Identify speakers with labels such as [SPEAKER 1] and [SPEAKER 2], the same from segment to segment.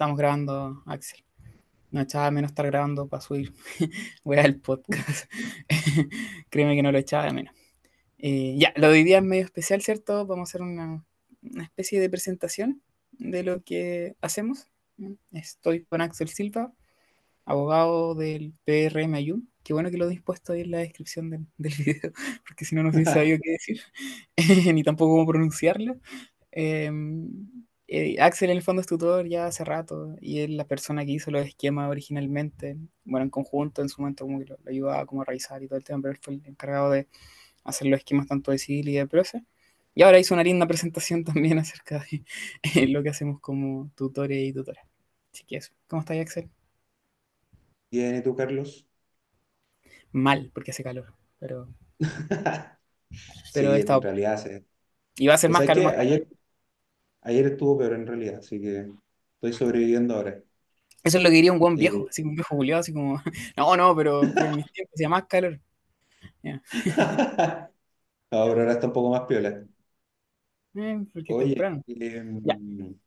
[SPEAKER 1] estamos grabando, Axel. No echaba menos estar grabando para subir weá el podcast. Créeme que no lo echaba de menos. Eh, ya, lo de hoy día es medio especial, ¿cierto? Vamos a hacer una, una especie de presentación de lo que hacemos. Estoy con Axel Silva, abogado del PRM Ayun. Qué bueno que lo he dispuesto ahí en la descripción del, del video, porque si no, no sé sabía qué decir, ni tampoco cómo pronunciarlo. Em, eh, Axel en el fondo es tutor ya hace rato y es la persona que hizo los esquemas originalmente, bueno, en conjunto, en su momento como que lo, lo ayudaba como a revisar y todo el tema, pero él fue el encargado de hacer los esquemas tanto de civil y de proceso. Y ahora hizo una linda presentación también acerca de eh, lo que hacemos como tutores y tutoras. Así que eso. ¿Cómo estás, Axel?
[SPEAKER 2] Bien, ¿y tú, Carlos?
[SPEAKER 1] Mal, porque hace calor, pero, pero he
[SPEAKER 2] en realidad sí.
[SPEAKER 1] Y va a ser
[SPEAKER 2] Pues
[SPEAKER 1] más calor más...
[SPEAKER 2] ayer, ayer estuvo peor en realidad, así que estoy sobreviviendo ahora.
[SPEAKER 1] Eso es lo que diría un buen viejo,
[SPEAKER 2] Eh,
[SPEAKER 1] así como un viejo culiado, así como... No, no, pero, pero en mis tiempos hacía más calor. Ya.
[SPEAKER 2] No, pero ahora está un poco más piola.
[SPEAKER 1] Eh,
[SPEAKER 2] Oye,
[SPEAKER 1] temprano. Ya,
[SPEAKER 2] em,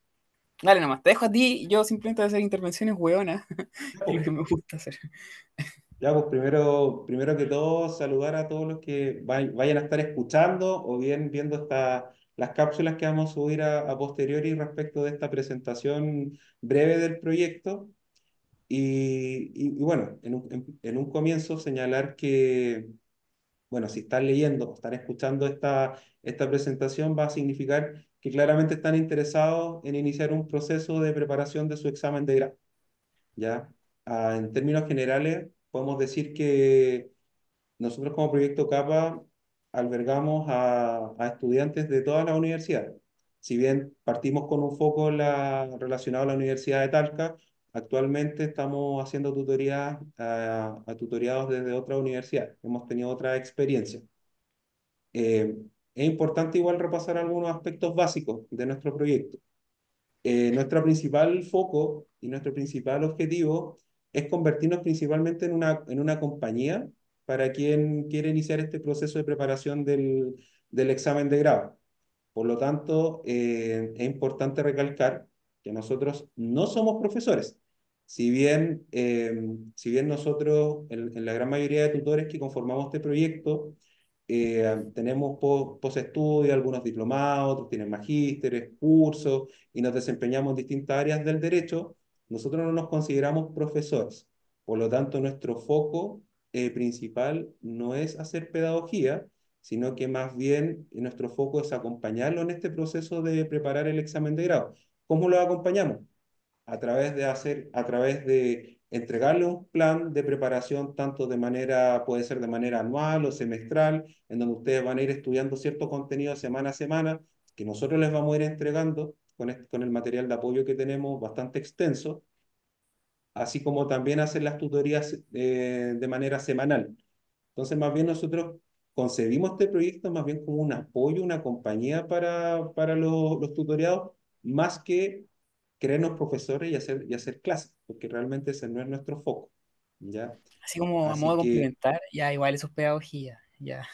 [SPEAKER 1] dale nomás. Te dejo a ti yo simplemente voy a hacer intervenciones hueonas, que es lo que me gusta hacer.
[SPEAKER 2] ya, pues, primero, primero que todo, saludar a todos los que vay- vayan a estar escuchando o bien viendo esta, las cápsulas que vamos a subir a, a posteriori respecto de esta presentación breve del proyecto. Y, y- y bueno, en un, en- en un comienzo señalar que, bueno, si están leyendo o están escuchando esta, esta presentación, va a significar que claramente están interesados en iniciar un proceso de preparación de su examen de grado, ¿ya? Ah, en términos generales, podemos decir que nosotros como Proyecto CAPA albergamos a, a estudiantes de todas las universidades. Si bien partimos con un foco la- relacionado a la Universidad de Talca, actualmente estamos haciendo tutorías a, a tutoriados desde otras universidades. Hemos tenido otra experiencia. Eh, es importante igual repasar algunos aspectos básicos de nuestro proyecto. Eh, nuestro principal foco y nuestro principal objetivo es convertirnos principalmente en una, en una compañía para quien quiere iniciar este proceso de preparación del, del examen de grado. Por lo tanto, eh, es importante recalcar que nosotros no somos profesores. Si bien, eh, si bien nosotros, en, la gran mayoría de tutores que conformamos este proyecto, eh, tenemos po- postestudio, algunos diplomados, otros tienen magísteres, cursos, y nos desempeñamos en distintas áreas del derecho, nosotros no nos consideramos profesores. Por lo tanto, nuestro foco eh, principal no es hacer pedagogía, sino que más bien nuestro foco es acompañarlo en este proceso de preparar el examen de grado. ¿Cómo lo acompañamos? A través de hacer, a través de entregarle un plan de preparación, tanto de manera, puede ser de manera anual o semestral, en donde ustedes van a ir estudiando cierto contenido semana a semana, que nosotros les vamos a ir entregando con, con el material de apoyo que tenemos bastante extenso, así como también hacer las tutorías eh, de manera semanal. Entonces, más bien nosotros concebimos este proyecto más bien como un apoyo, una compañía para, para los, los tutoriados, más que creernos profesores y hacer, y hacer clases, porque realmente ese no es nuestro foco, ¿ya?
[SPEAKER 1] Así como a modo
[SPEAKER 2] que,
[SPEAKER 1] complementar, ya igual eso es pedagogía, ya.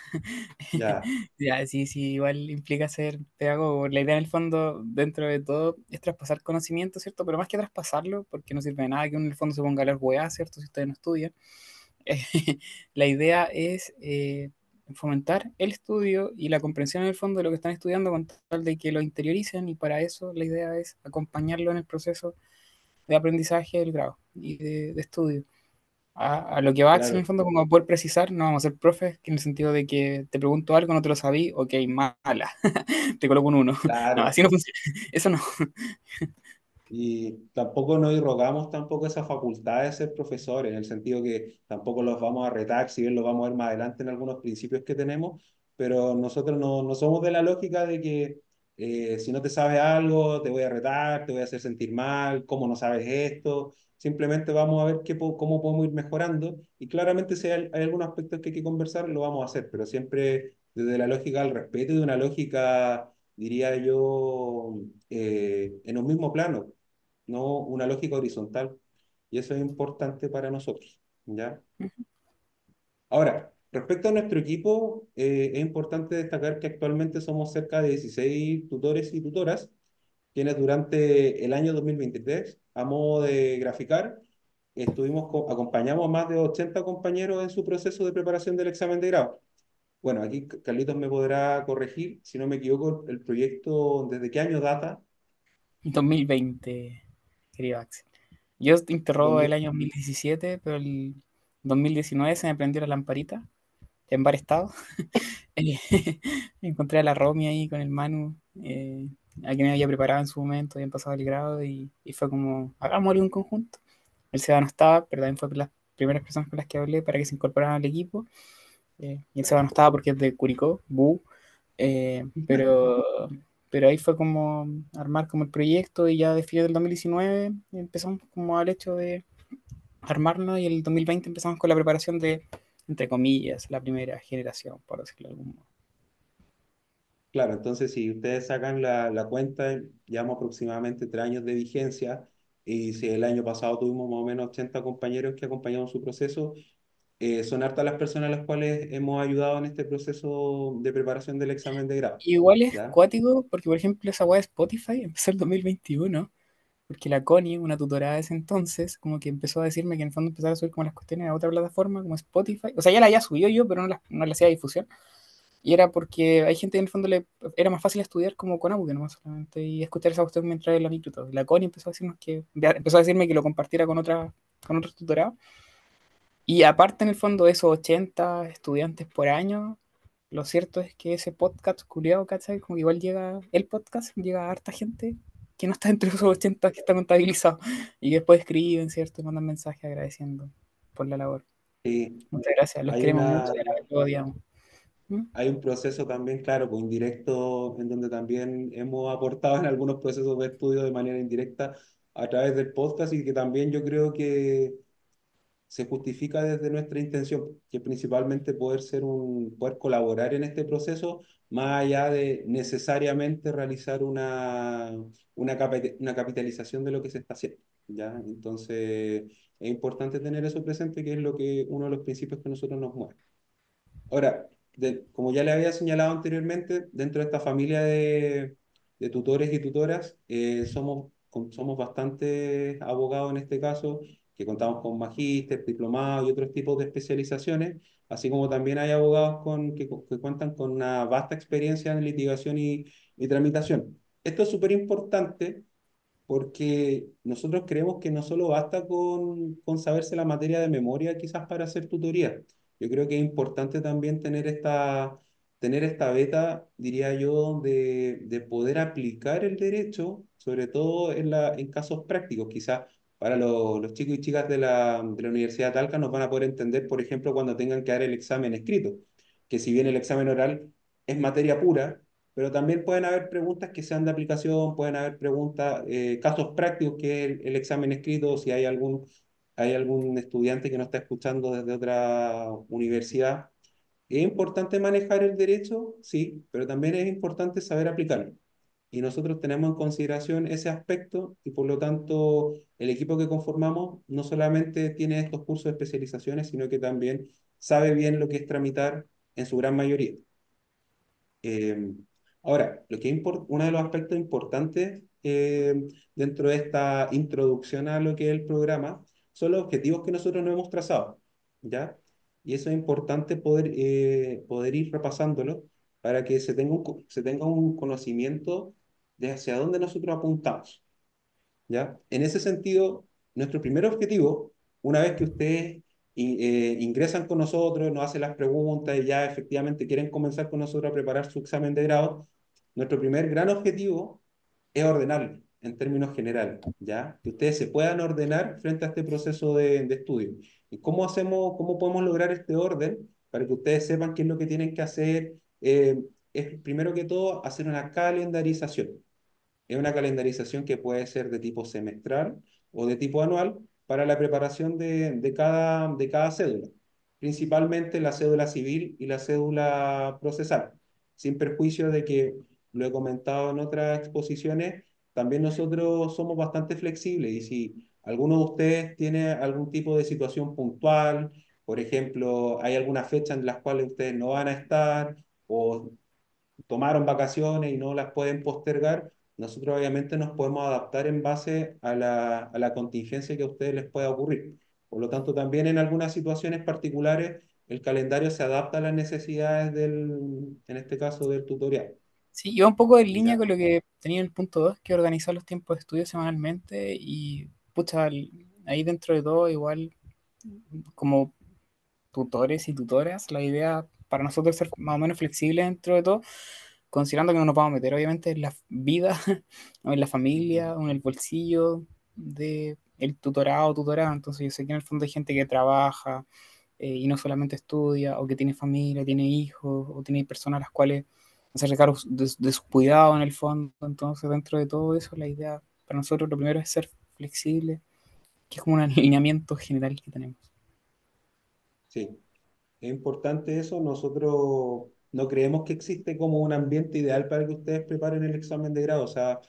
[SPEAKER 2] ya,
[SPEAKER 1] Ya, sí, sí, igual implica ser pedagogo. La idea en el fondo, dentro de todo, es traspasar conocimiento, ¿cierto? Pero más que traspasarlo, porque no sirve de nada que uno en el fondo se ponga a hablar weá, ¿cierto? Si ustedes no estudian. la idea es eh, fomentar el estudio y la comprensión en el fondo de lo que están estudiando con tal de que lo interioricen y para eso la idea es acompañarlo en el proceso de aprendizaje del grado y de, de estudio. A, a, lo que va Axel en el
[SPEAKER 2] claro,
[SPEAKER 1] fondo, como poder precisar, no vamos a ser profes, que en el sentido de que te pregunto algo, no te lo sabí, ok, mala, te coloco un uno. No,
[SPEAKER 2] claro.
[SPEAKER 1] así no funciona. Eso no.
[SPEAKER 2] Y tampoco nos irrogamos tampoco esa facultad de ser profesores, en el sentido que tampoco los vamos a retar, si bien los vamos a ver más adelante en algunos principios que tenemos, pero nosotros no, no somos de la lógica de que eh, si no te sabes algo, te voy a retar, te voy a hacer sentir mal, cómo no sabes esto, simplemente vamos a ver qué, cómo podemos ir mejorando y claramente si hay, hay algunos aspectos que hay que conversar, lo vamos a hacer, pero siempre desde la lógica del respeto y de una lógica, diría yo, eh, en un mismo plano no una lógica horizontal. Y eso es importante para nosotros, ¿ya? Ahora, respecto a nuestro equipo, eh, es importante destacar que actualmente somos cerca de 16 tutores y tutoras, quienes durante el año 2023, a modo de graficar, estuvimos, acompañamos a más de 80 compañeros en su proceso de preparación del examen de grado. Bueno, aquí Carlitos me podrá corregir, si no me equivoco, el proyecto, ¿desde qué año data?
[SPEAKER 1] 2020, querido Axel. Yo interrogo el año 2017, pero el 2019 se me prendió la lamparita en bar estado. Encontré a la Romy ahí con el Manu, eh, a quien había preparado en su momento, habían pasado el grado y, y fue como, hagámoslo en conjunto. El Seba no estaba, pero también fue las primeras personas con las que hablé para que se incorporaran al equipo. Eh, y el Seba no estaba porque es de Curicó, Bu. Eh, pero, pero ahí fue como armar como el proyecto y ya de fin del 2019 empezamos como al hecho de armarnos y el 2020 empezamos con la preparación de, entre comillas, la primera generación, por decirlo de algún modo.
[SPEAKER 2] Claro, entonces si ustedes sacan la, la cuenta, llevamos aproximadamente tres años de vigencia y si el año pasado tuvimos más o menos 80 compañeros que acompañaron su proceso, eh, son hartas las personas a las cuales hemos ayudado en este proceso de preparación del examen de grado.
[SPEAKER 1] Igual es acuático, porque por ejemplo esa web de Spotify empezó el 2021, porque la Connie, una tutora de ese entonces, como que empezó a decirme que en el fondo empezaba a subir como las cuestiones a otra plataforma, como Spotify. O sea, ya la había subido yo, pero no, la, no le hacía difusión. Y era porque hay gente que en el fondo le era más fácil estudiar como con audio nomás solamente y escuchar esa cuestión mientras en la micro. La Connie empezó a decirnos que empezó a decirme que lo compartiera con otra con otros tutorados y aparte, en el fondo, esos 80 estudiantes por año, lo cierto es que ese podcast culiado, ¿cachai? Como que igual llega, el podcast llega a harta gente que no está entre esos 80 que está contabilizado y después escriben, ¿cierto? Y mandan mensajes agradeciendo por la labor.
[SPEAKER 2] Sí.
[SPEAKER 1] Muchas gracias, los queremos mucho, lo odiamos.
[SPEAKER 2] Hay un proceso también, claro, pues indirecto, en donde también hemos aportado en algunos procesos de estudio de manera indirecta a través del podcast y que también yo creo que se justifica desde nuestra intención, que principalmente poder ser un, poder colaborar en este proceso, más allá de necesariamente realizar una, una, una capitalización de lo que se está haciendo. ¿ya? Entonces, es importante tener eso presente, que es lo que uno de los principios que nosotros nos mueve. Ahora, como ya le había señalado anteriormente, dentro de esta familia de, de tutores y tutoras, eh, somos, somos bastantes abogados en este caso, que contamos con magíster, diplomados y otros tipos de especializaciones, así como también hay abogados con, que, cuentan con una vasta experiencia en litigación y, y tramitación. Esto es súper importante porque nosotros creemos que no solo basta con, con saberse la materia de memoria quizás para hacer tutoría. Yo creo que es importante también tener esta, tener esta beta, diría yo, de, de poder aplicar el derecho, sobre todo en, la, en casos prácticos. Quizás para los, los chicos y chicas de la, de la Universidad Talca nos van a poder entender, por ejemplo, cuando tengan que dar el examen escrito, que si bien el examen oral es materia pura, pero también pueden haber preguntas que sean de aplicación, pueden haber preguntas, eh, casos prácticos que el, examen escrito, si hay algún, hay algún estudiante que no está escuchando desde otra universidad. ¿Es importante manejar el derecho? Sí, pero también es importante saber aplicarlo y nosotros tenemos en consideración ese aspecto y por lo tanto el equipo que conformamos no solamente tiene estos cursos de especializaciones, sino que también sabe bien lo que es tramitar en su gran mayoría. Eh, ahora, lo que uno de los aspectos importantes eh, dentro de esta introducción a lo que es el programa son los objetivos que nosotros nos hemos trazado, ¿ya? Y eso es importante poder, eh, poder ir repasándolo para que se tenga un, se tenga un conocimiento de hacia dónde nosotros apuntamos. ¿ya? En ese sentido, nuestro primer objetivo, una vez que ustedes eh, ingresan con nosotros, nos hacen las preguntas y ya efectivamente quieren comenzar con nosotros a preparar su examen de grado, nuestro primer gran objetivo es ordenarlo en términos generales, ¿ya? Que ustedes se puedan ordenar frente a este proceso de, de estudio. ¿Y cómo hacemos, cómo podemos lograr este orden? Para que ustedes sepan qué es lo que tienen que hacer. Eh, es primero que todo hacer una calendarización. Es una calendarización que puede ser de tipo semestral o de tipo anual para la preparación de, de, cada, de cada cédula, principalmente la cédula civil y la cédula procesal, sin perjuicio de que, lo he comentado en otras exposiciones, también nosotros somos bastante flexibles y si alguno de ustedes tiene algún tipo de situación puntual, por ejemplo, hay alguna fecha en las cuales ustedes no van a estar o tomaron vacaciones y no las pueden postergar, nosotros obviamente nos podemos adaptar en base a la, a la contingencia que a ustedes les pueda ocurrir. Por lo tanto, también en algunas situaciones particulares, el calendario se adapta a las necesidades del, en este caso, del tutorial.
[SPEAKER 1] Sí, iba un poco en línea con lo que tenía en el punto 2, que organizar los tiempos de estudio semanalmente y, pucha, ahí dentro de todo, igual, como tutores y tutoras, la idea para nosotros es ser más o menos flexibles dentro de todo, considerando que no nos vamos a meter obviamente en la vida, o en la familia, o en el bolsillo de el tutorado o tutorado. Entonces yo sé que en el fondo hay gente que trabaja eh, y no solamente estudia, o que tiene familia, tiene hijos, o tiene personas a las cuales hacerse cargo de, de su cuidado en el fondo. Entonces dentro de todo eso, la idea para nosotros lo primero es ser flexible, que es como un alineamiento general que tenemos.
[SPEAKER 2] Sí, es importante eso. Nosotros no creemos que existe como un ambiente ideal para que ustedes preparen el examen de grado. O sea,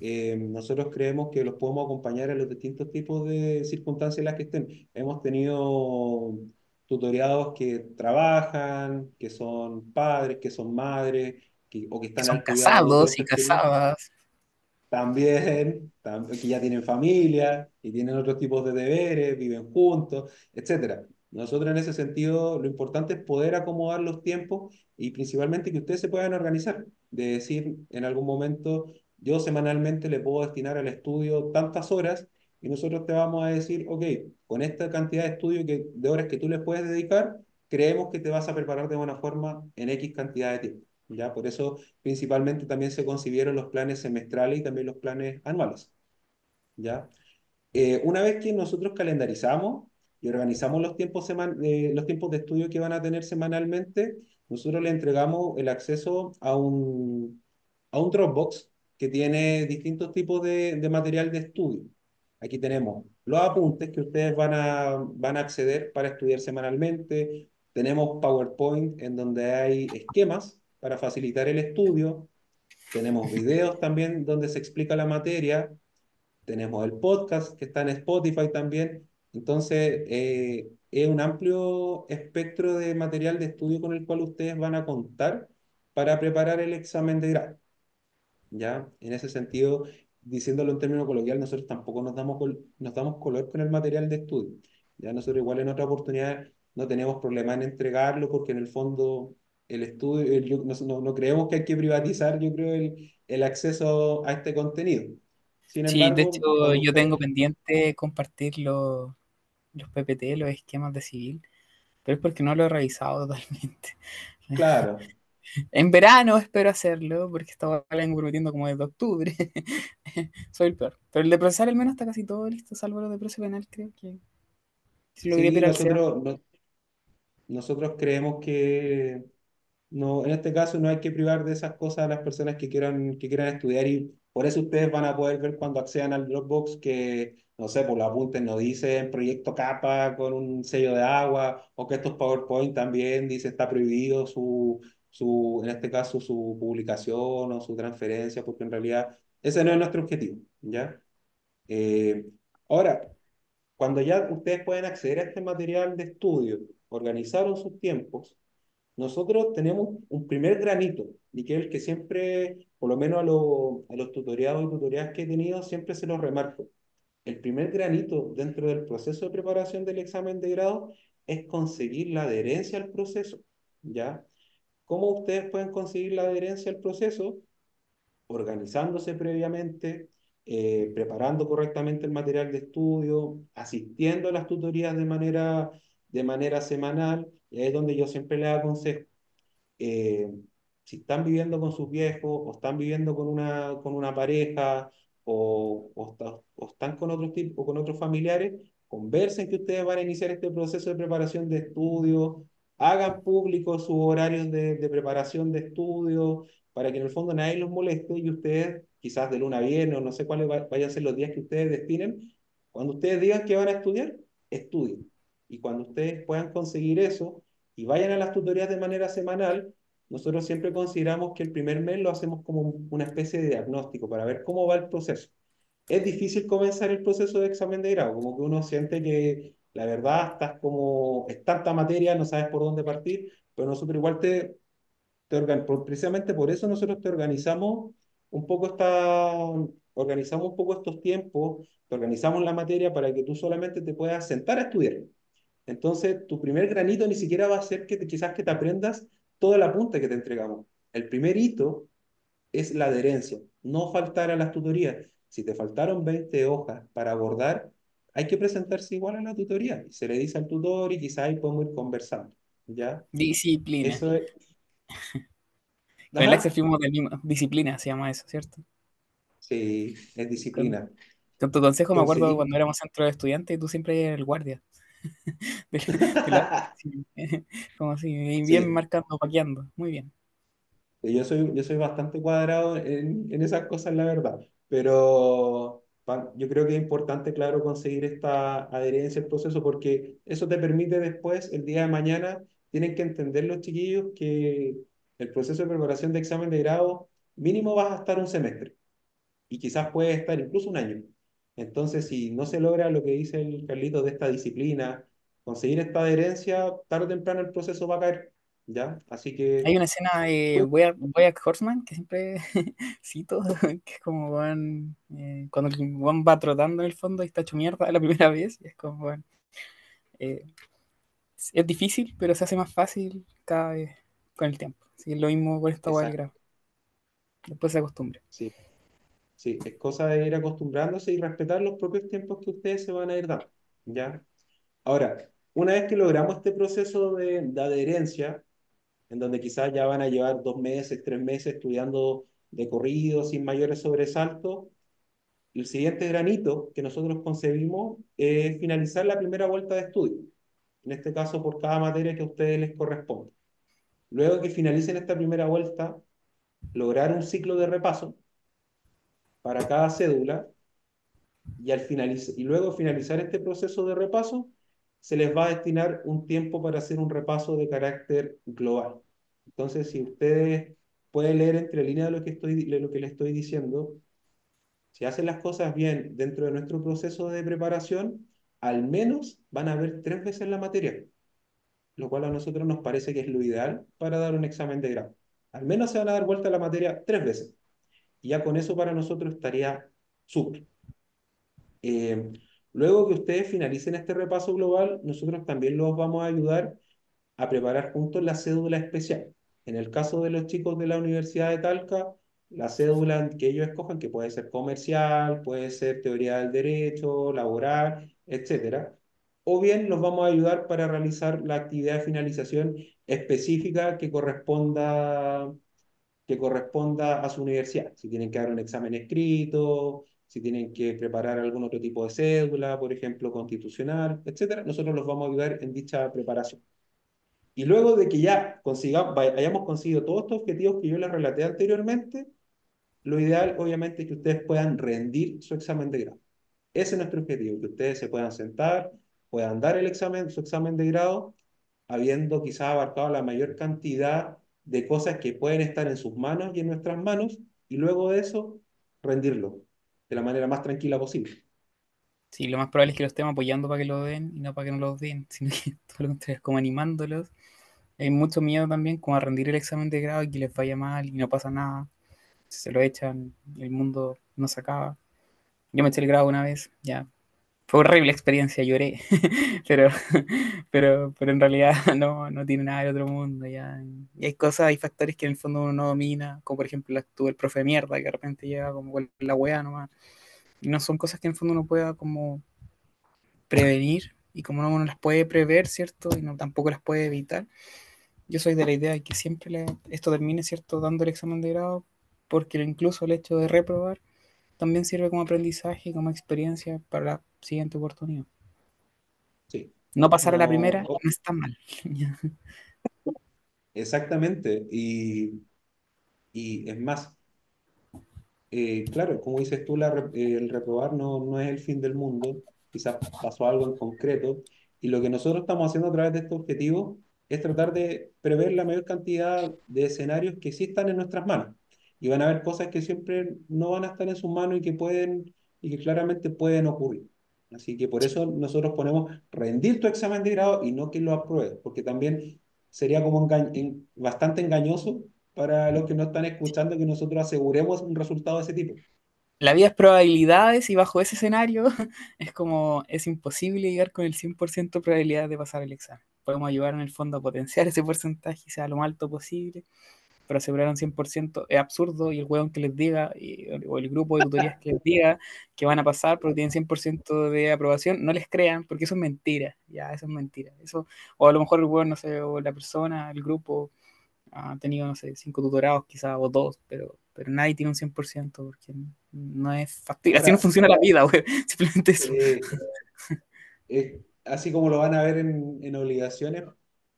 [SPEAKER 2] eh, nosotros creemos que los podemos acompañar en los distintos tipos de circunstancias en las que estén. Hemos tenido tutoriados que trabajan, que son padres, que son madres, que- o que
[SPEAKER 1] Que
[SPEAKER 2] están
[SPEAKER 1] son casados y casadas.
[SPEAKER 2] también, tam- que ya tienen familia y tienen otros tipos de deberes, viven juntos, etcétera. Nosotros en ese sentido, lo importante es poder acomodar los tiempos y principalmente que ustedes se puedan organizar, de decir en algún momento, yo semanalmente le puedo destinar al estudio tantas horas y nosotros te vamos a decir, ok, con esta cantidad de estudio que, de horas que tú les puedes dedicar, creemos que te vas a preparar de buena forma en X cantidad de tiempo. ¿Ya? Por eso principalmente también se concibieron los planes semestrales y también los planes anuales, ¿ya? Eh, una vez que nosotros calendarizamos y organizamos los tiempos, eh, los tiempos de estudio que van a tener semanalmente, nosotros le entregamos el acceso a un, a un Dropbox que tiene distintos tipos de, de material de estudio. Aquí tenemos los apuntes que ustedes van a, van a acceder para estudiar semanalmente. Tenemos PowerPoint en donde hay esquemas para facilitar el estudio. Tenemos videos también donde se explica la materia tenemos el podcast que está en Spotify también. Entonces, eh, es un amplio espectro de material de estudio con el cual ustedes van a contar para preparar el examen de grado. ¿Ya? En ese sentido, diciéndolo en términos coloquial, nosotros tampoco nos damos, nos damos color con el material de estudio. Ya nosotros igual en otra oportunidad no tenemos problema en entregarlo porque en el fondo el estudio, el- yo- no, no- creemos que hay que privatizar, yo creo, el, el acceso a este contenido. Sin
[SPEAKER 1] Sí, de hecho yo tengo pendiente compartir los, los PPT, los esquemas de civil, pero es porque no lo he revisado totalmente.
[SPEAKER 2] claro,
[SPEAKER 1] En verano espero hacerlo, porque estaba vengo prometiendo como desde octubre. Soy el peor. Pero el de procesar al menos está casi todo listo, salvo lo de proceso penal, creo que si lo
[SPEAKER 2] sí, nosotros, no- nosotros creemos que No, en este caso no hay que privar de esas cosas a las personas que quieran, que quieran estudiar y por eso ustedes van a poder ver cuando accedan al Dropbox que, no sé, por los apuntes no dicen proyecto capa con un sello de agua o que estos PowerPoint también dice está prohibido su, su, en este caso su publicación o su transferencia porque en realidad ese no es nuestro objetivo, ¿ya? Eh, ahora, cuando ya ustedes pueden acceder a este material de estudio, organizaron sus tiempos, nosotros tenemos un primer granito, y que es el que siempre, por lo menos a, lo- a los tutoriados y tutorías que he tenido, siempre se los remarco. El primer granito dentro del proceso de preparación del examen de grado es conseguir la adherencia al proceso, ¿ya? ¿Cómo ustedes pueden conseguir la adherencia al proceso? organizándose previamente, eh, preparando correctamente el material de estudio, asistiendo a las tutorías de manera, de manera semanal, y ahí es donde yo siempre les aconsejo, eh, si están viviendo con sus viejos o están viviendo con una, con una pareja o, o, está- o están con otros tipos, con otros familiares, conversen que ustedes van a iniciar este proceso de preparación de estudio, hagan públicos sus horarios de, de preparación de estudio, para que en el fondo nadie los moleste y ustedes, quizás de luna a viernes o no sé cuáles va- vayan a ser los días que ustedes destinen, cuando ustedes digan que van a estudiar, estudien. Y cuando ustedes puedan conseguir eso y vayan a las tutorías de manera semanal, nosotros siempre consideramos que el primer mes lo hacemos como un- una especie de diagnóstico para ver cómo va el proceso. Es difícil comenzar el proceso de examen de grado, como que uno siente que la verdad estás como, es tanta materia, no sabes por dónde partir, pero nosotros igual te, te precisamente por eso nosotros te organizamos un poco esta, organizamos un poco estos tiempos, te organizamos la materia para que tú solamente te puedas sentar a estudiar. Entonces, tu primer granito ni siquiera va a ser que te, quizás que te aprendas toda la punta que te entregamos. El primer hito es la adherencia, no faltar a las tutorías. Si te faltaron 20 hojas para abordar, hay que presentarse igual a la tutoría. Se le dice al tutor y quizás ahí podemos ir conversando. ¿ya?
[SPEAKER 1] Disciplina.
[SPEAKER 2] Eso es...
[SPEAKER 1] Con el fuimos del mismo. Disciplina se llama eso, ¿cierto?
[SPEAKER 2] Sí, es disciplina.
[SPEAKER 1] Con, tu consejo me acuerdo cuando éramos centro de estudiantes y tú siempre eras el guardia. como así, bien marcando, paqueando. Muy bien.
[SPEAKER 2] Yo soy, yo soy bastante cuadrado en, en esas cosas, la verdad. Pero yo creo que es importante, claro, conseguir esta adherencia al proceso porque eso te permite después, el día de mañana, tienen que entender los chiquillos que el proceso de preparación de examen de grado mínimo vas a estar un semestre y quizás puede estar incluso un año. Entonces, si no se logra lo que dice el Carlito de esta disciplina, conseguir esta adherencia, tarde o temprano el proceso va a caer. ¿Ya? Así que...
[SPEAKER 1] Hay una escena de Boyack Horseman que siempre cito, que es como van, eh, cuando el Juan va trotando en el fondo y está hecho mierda la primera vez, es como, bueno, eh, es difícil, pero se hace más fácil cada vez con el tiempo. Sí, es lo mismo con esta del grado. Después se acostumbra.
[SPEAKER 2] Sí. Sí, es cosa de ir acostumbrándose y respetar los propios tiempos que ustedes se van a ir dando. ¿Ya? Ahora, una vez que logramos este proceso de, de adherencia, en donde quizás ya van a llevar dos meses, tres meses estudiando de corrido, sin mayores sobresaltos, el siguiente granito que nosotros concebimos es finalizar la primera vuelta de estudio, en este caso por cada materia que a ustedes les corresponde. Luego que finalicen esta primera vuelta, lograr un ciclo de repaso para cada cédula y, y luego finalizar este proceso de repaso, se les va a destinar un tiempo para hacer un repaso de carácter global. Entonces, si ustedes pueden leer entre líneas de lo que, estoy, de lo que les estoy diciendo, si hacen las cosas bien dentro de nuestro proceso de preparación, al menos van a ver tres veces la materia lo cual a nosotros nos parece que es lo ideal para dar un examen de grado. Al menos se van a dar vuelta a la materia tres veces. Y ya con eso para nosotros estaría súper. Eh, luego que ustedes finalicen este repaso global, nosotros también los vamos a ayudar a preparar juntos la cédula especial. En el caso de los chicos de la Universidad de Talca, la cédula que ellos escojan, que puede ser comercial, puede ser teoría del derecho, laboral, etcétera, o bien los vamos a ayudar para realizar la actividad de finalización específica que corresponda, que corresponda a su universidad. Si tienen que dar un examen escrito, si tienen que preparar algún otro tipo de cédula, por ejemplo, constitucional, etcétera, nosotros los vamos a ayudar en dicha preparación. Y luego de que ya consigamos, hayamos conseguido todos estos objetivos que yo les relaté anteriormente, lo ideal obviamente es que ustedes puedan rendir su examen de grado. Ese es nuestro objetivo, que ustedes se puedan sentar, puedan dar el examen, su examen de grado, habiendo quizás abarcado la mayor cantidad de cosas que pueden estar en sus manos y en nuestras manos, y luego de eso, rendirlo de la manera más tranquila posible.
[SPEAKER 1] Sí, lo más probable es que lo estemos apoyando para que lo den y no para que no lo den, sino que todo lo contrario, como animándolos. Hay mucho miedo también como a rendir el examen de grado y que les vaya mal y no pasa nada. Se lo echan, el mundo no se acaba. Yo me eché el grado una vez, ya fue horrible experiencia, lloré, pero, pero, pero en realidad no, no tiene nada de otro mundo. Ya. Y hay cosas, hay factores que en el fondo uno no domina, como por ejemplo tuve el profe de mierda que de repente llega como la weá nomás. Y no son cosas que en el fondo uno pueda como prevenir y como uno no las puede prever, ¿cierto? Y no tampoco las puede evitar. Yo soy de la idea de que siempre esto termine, ¿cierto? Dando el examen de grado, porque incluso el hecho de reprobar también sirve como aprendizaje, como experiencia para siguiente oportunidad.
[SPEAKER 2] Sí.
[SPEAKER 1] No pasar a la primera no está mal.
[SPEAKER 2] Exactamente. Y, y es más, eh, claro, como dices tú, la, el reprobar no, no es el fin del mundo. Quizás pasó algo en concreto. Y lo que nosotros estamos haciendo a través de este objetivo es tratar de prever la mayor cantidad de escenarios que sí están en nuestras manos y van a haber cosas que siempre no van a estar en sus manos y que pueden y que claramente pueden ocurrir. Así que por eso nosotros ponemos rendir tu examen de grado y no que lo apruebes, porque también sería como bastante engañoso para los que no están escuchando que nosotros aseguremos un resultado de ese tipo.
[SPEAKER 1] La vida es probabilidades y bajo ese escenario es como es imposible llegar con el 100% de probabilidad de pasar el examen. Podemos ayudar en el fondo a potenciar ese porcentaje y sea lo más alto posible, pero asegurar un 100% es absurdo y el hueón que les diga, o el grupo de tutorías que les diga que van a pasar porque tienen 100% de aprobación, no les crean porque eso es mentira, ya, eso es mentira. Eso, o a lo mejor el hueón, no sé, o la persona, el grupo ha tenido, no sé, cinco tutorados quizás, o dos, pero, pero nadie tiene un 100% porque no es factible. Así no funciona la vida, güey. Simplemente eso.
[SPEAKER 2] Eh, así como lo van a ver en, en, obligaciones,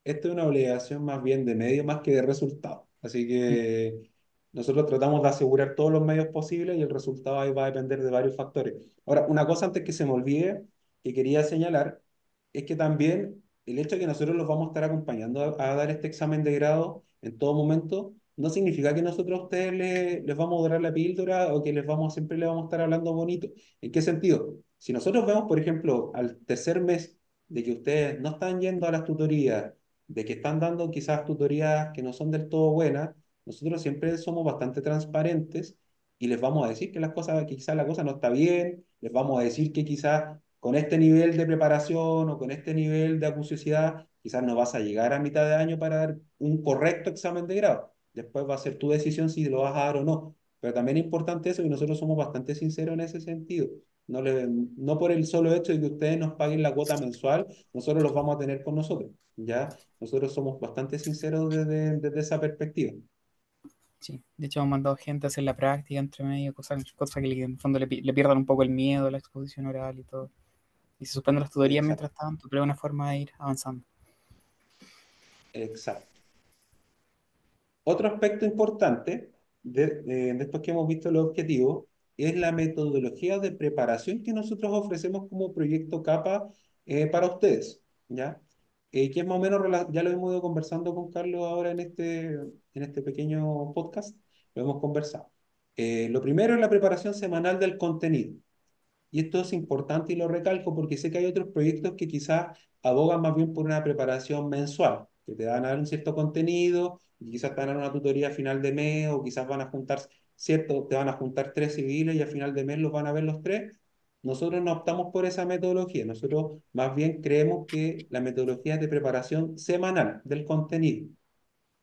[SPEAKER 2] esto es una obligación más bien de medio más que de resultado. Así que nosotros tratamos de asegurar todos los medios posibles y el resultado ahí va a depender de varios factores. Ahora, una cosa antes que se me olvide, que quería señalar, es que también el hecho de que nosotros los vamos a estar acompañando a, a dar este examen de grado en todo momento, no significa que nosotros a ustedes les, les vamos a dorar la píldora o que les vamos, siempre les vamos a estar hablando bonito. ¿En qué sentido? Si nosotros vemos, por ejemplo, al tercer mes de que ustedes no están yendo a las tutorías, de que están dando quizás tutorías que no son del todo buenas, nosotros siempre somos bastante transparentes y les vamos a decir que las cosas, que quizás la cosa no está bien, les vamos a decir que quizás con este nivel de preparación o con este nivel de acuciosidad, quizás no vas a llegar a mitad de año para dar un correcto examen de grado. Después va a ser tu decisión si lo vas a dar o no. Pero también es importante eso y nosotros somos bastante sinceros en ese sentido. No, le, no por el solo hecho de que ustedes nos paguen la cuota mensual, nosotros los vamos a tener con nosotros. ¿ya? Nosotros somos bastante sinceros desde, desde esa perspectiva.
[SPEAKER 1] Sí, de hecho hemos mandado gente a hacer la práctica entre medio, cosas, cosas que en el fondo le, le, pierdan un poco el miedo a la exposición oral y todo. Y se suspenden las tutorías Exacto. mientras tanto, pero es una forma de ir avanzando.
[SPEAKER 2] Exacto. Otro aspecto importante de, de, después que hemos visto los objetivos es la metodología de preparación que nosotros ofrecemos como proyecto CAPA eh, para ustedes, ¿ya? Eh, que es más o menos, ya lo hemos ido conversando con Carlos ahora en este, en este pequeño podcast, lo hemos conversado. Eh, lo primero es la preparación semanal del contenido. Y esto es importante y lo recalco porque sé que hay otros proyectos que quizás abogan más bien por una preparación mensual, que te van a dar un cierto contenido y quizás te van a dar una tutoría final de mes o quizás van a juntar, cierto, te van a juntar tres civiles y a final de mes los van a ver los tres. Nosotros no optamos por esa metodología, nosotros más bien creemos que la metodología es de preparación semanal del contenido.